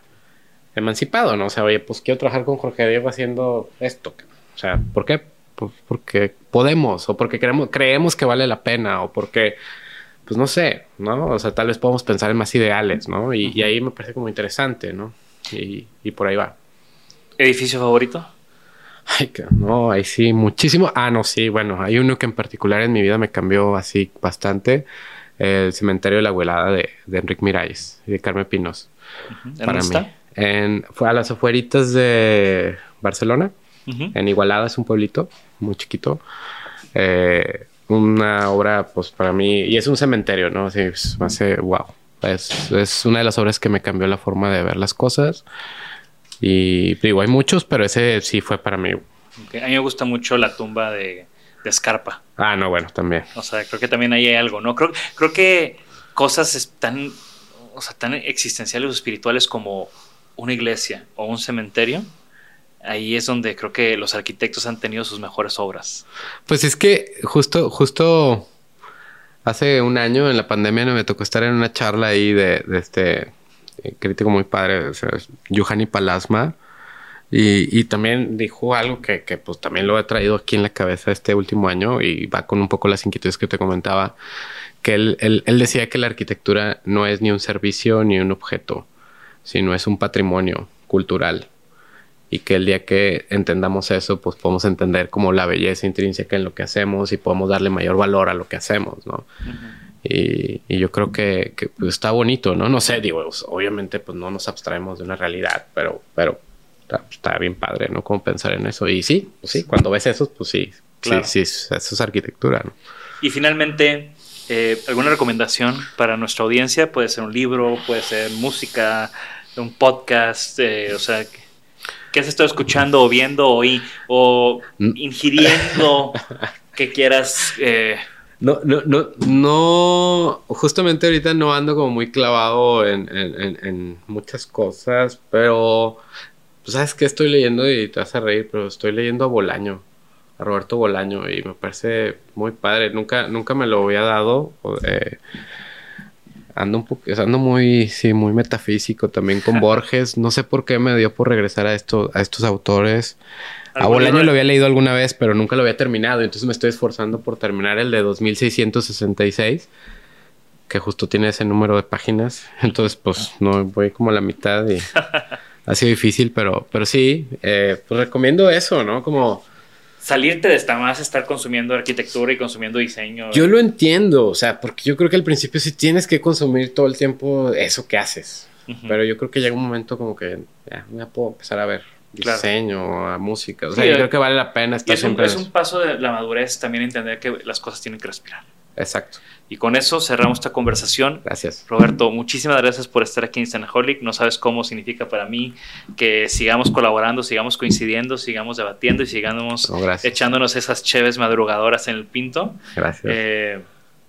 emancipado, ¿no? O sea, oye, pues quiero trabajar con Jorge Diego haciendo esto. O sea, ¿por qué? Pues porque podemos, o porque creemos, creemos que vale la pena, o porque, pues no sé, ¿no? O sea, tal vez podemos pensar en más ideales, ¿no? Y, ahí me parece como interesante, ¿no? Y, por ahí va. ¿Edificio favorito? Ay, que no, ahí sí, muchísimo. Ah, no, sí, bueno, hay uno que en particular en mi vida me cambió así bastante. El cementerio de la abuelada de, de Enrique Miralles y de Carmen Pinos. Para mí fue a las afueritas de Barcelona, en Igualada, es un pueblito muy chiquito. Eh, una obra, pues para mí, y es un cementerio, ¿no? Así, me hace, wow. Es, es, una de las obras que me cambió la forma de ver las cosas. Y digo, hay muchos, pero ese sí fue para mí. A mí me gusta mucho la tumba de, de Escarpa. Ah, no, bueno, también. O sea, creo que también ahí hay algo, ¿no? Creo, creo que cosas están, o sea, tan existenciales o espirituales como una iglesia o un cementerio, ahí es donde creo que los arquitectos han tenido sus mejores obras. Pues es que justo, justo hace un año en la pandemia me tocó estar en una charla ahí de, este eh, crítico muy padre, o sea, Palasma. Y, también dijo algo que, pues también lo he traído aquí en la cabeza este último año y va con un poco las inquietudes que te comentaba, que él, él decía que la arquitectura no es ni un servicio ni un objeto, sino es un patrimonio cultural. Y que el día que entendamos eso, pues podemos entender como la belleza intrínseca en lo que hacemos y podemos darle mayor valor a lo que hacemos, ¿no? y, yo creo que, pues, está bonito, ¿no? No sé, digo, pues, obviamente pues no nos abstraemos de una realidad, pero, pero está, bien padre, ¿no? Como pensar en eso. Y sí, pues, sí, cuando ves eso, pues sí, sí, sí, eso es arquitectura, ¿no? Y finalmente, eh, ¿Alguna recomendación para nuestra audiencia? Puede ser un libro, puede ser música, un podcast, eh, o sea, ¿qué has estado escuchando o viendo o, o mm. ingiriendo *laughs* que quieras? Eh? No, no, no, no, justamente ahorita no ando como muy clavado en, en muchas cosas, pero, pues, ¿sabes qué estoy leyendo? Y te vas a reír, pero estoy leyendo a Bolaño. Roberto Bolaño y me parece muy padre. Nunca, nunca me lo había dado. Eh, ando un poco, ando muy, sí, muy metafísico también con *laughs* Borges. No sé por qué me dio por regresar a esto, a estos autores. A Bolaño lo había leído alguna vez, pero nunca lo había terminado. Entonces me estoy esforzando por terminar el de 2666. que justo tiene ese número de páginas. *laughs* Entonces, pues no voy como a la mitad y *laughs* ha sido difícil, pero, pero sí, eh, pues recomiendo eso, ¿no? Como salirte de esta más estar consumiendo arquitectura y consumiendo diseño. Yo lo entiendo, o sea, porque yo creo que al principio sí tienes que consumir todo el tiempo eso que haces. Pero yo creo que llega un momento como que ya, ya puedo empezar a ver diseño, a música. O sea, yo creo que vale la pena estar es siempre. Un, es un paso de la madurez también entender que las cosas tienen que respirar. Exacto. Y con eso cerramos esta conversación. Gracias. Roberto, muchísimas gracias por estar aquí en Stanaholic. No sabes cómo significa para mí que sigamos colaborando, sigamos coincidiendo, sigamos debatiendo y sigamos echándonos esas cheves madrugadoras en el pinto. Gracias. Eh,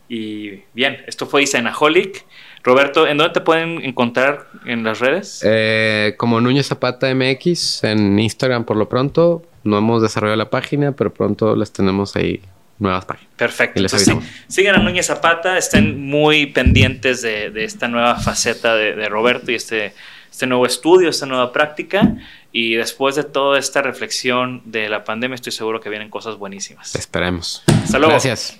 y bien, esto fue Stanaholic. Roberto, ¿en dónde te pueden encontrar en las redes? Eh, como Núñez Zapata MX en Instagram por lo pronto. No hemos desarrollado la página, pero pronto les tenemos ahí nuevas páginas. Perfecto. Entonces, sigan a Núñez Zapata, estén muy pendientes de, esta nueva faceta de, Roberto y este, este nuevo estudio, esta nueva práctica. Y después de toda esta reflexión de la pandemia, estoy seguro que vienen cosas buenísimas. Esperemos. Hasta luego. Gracias.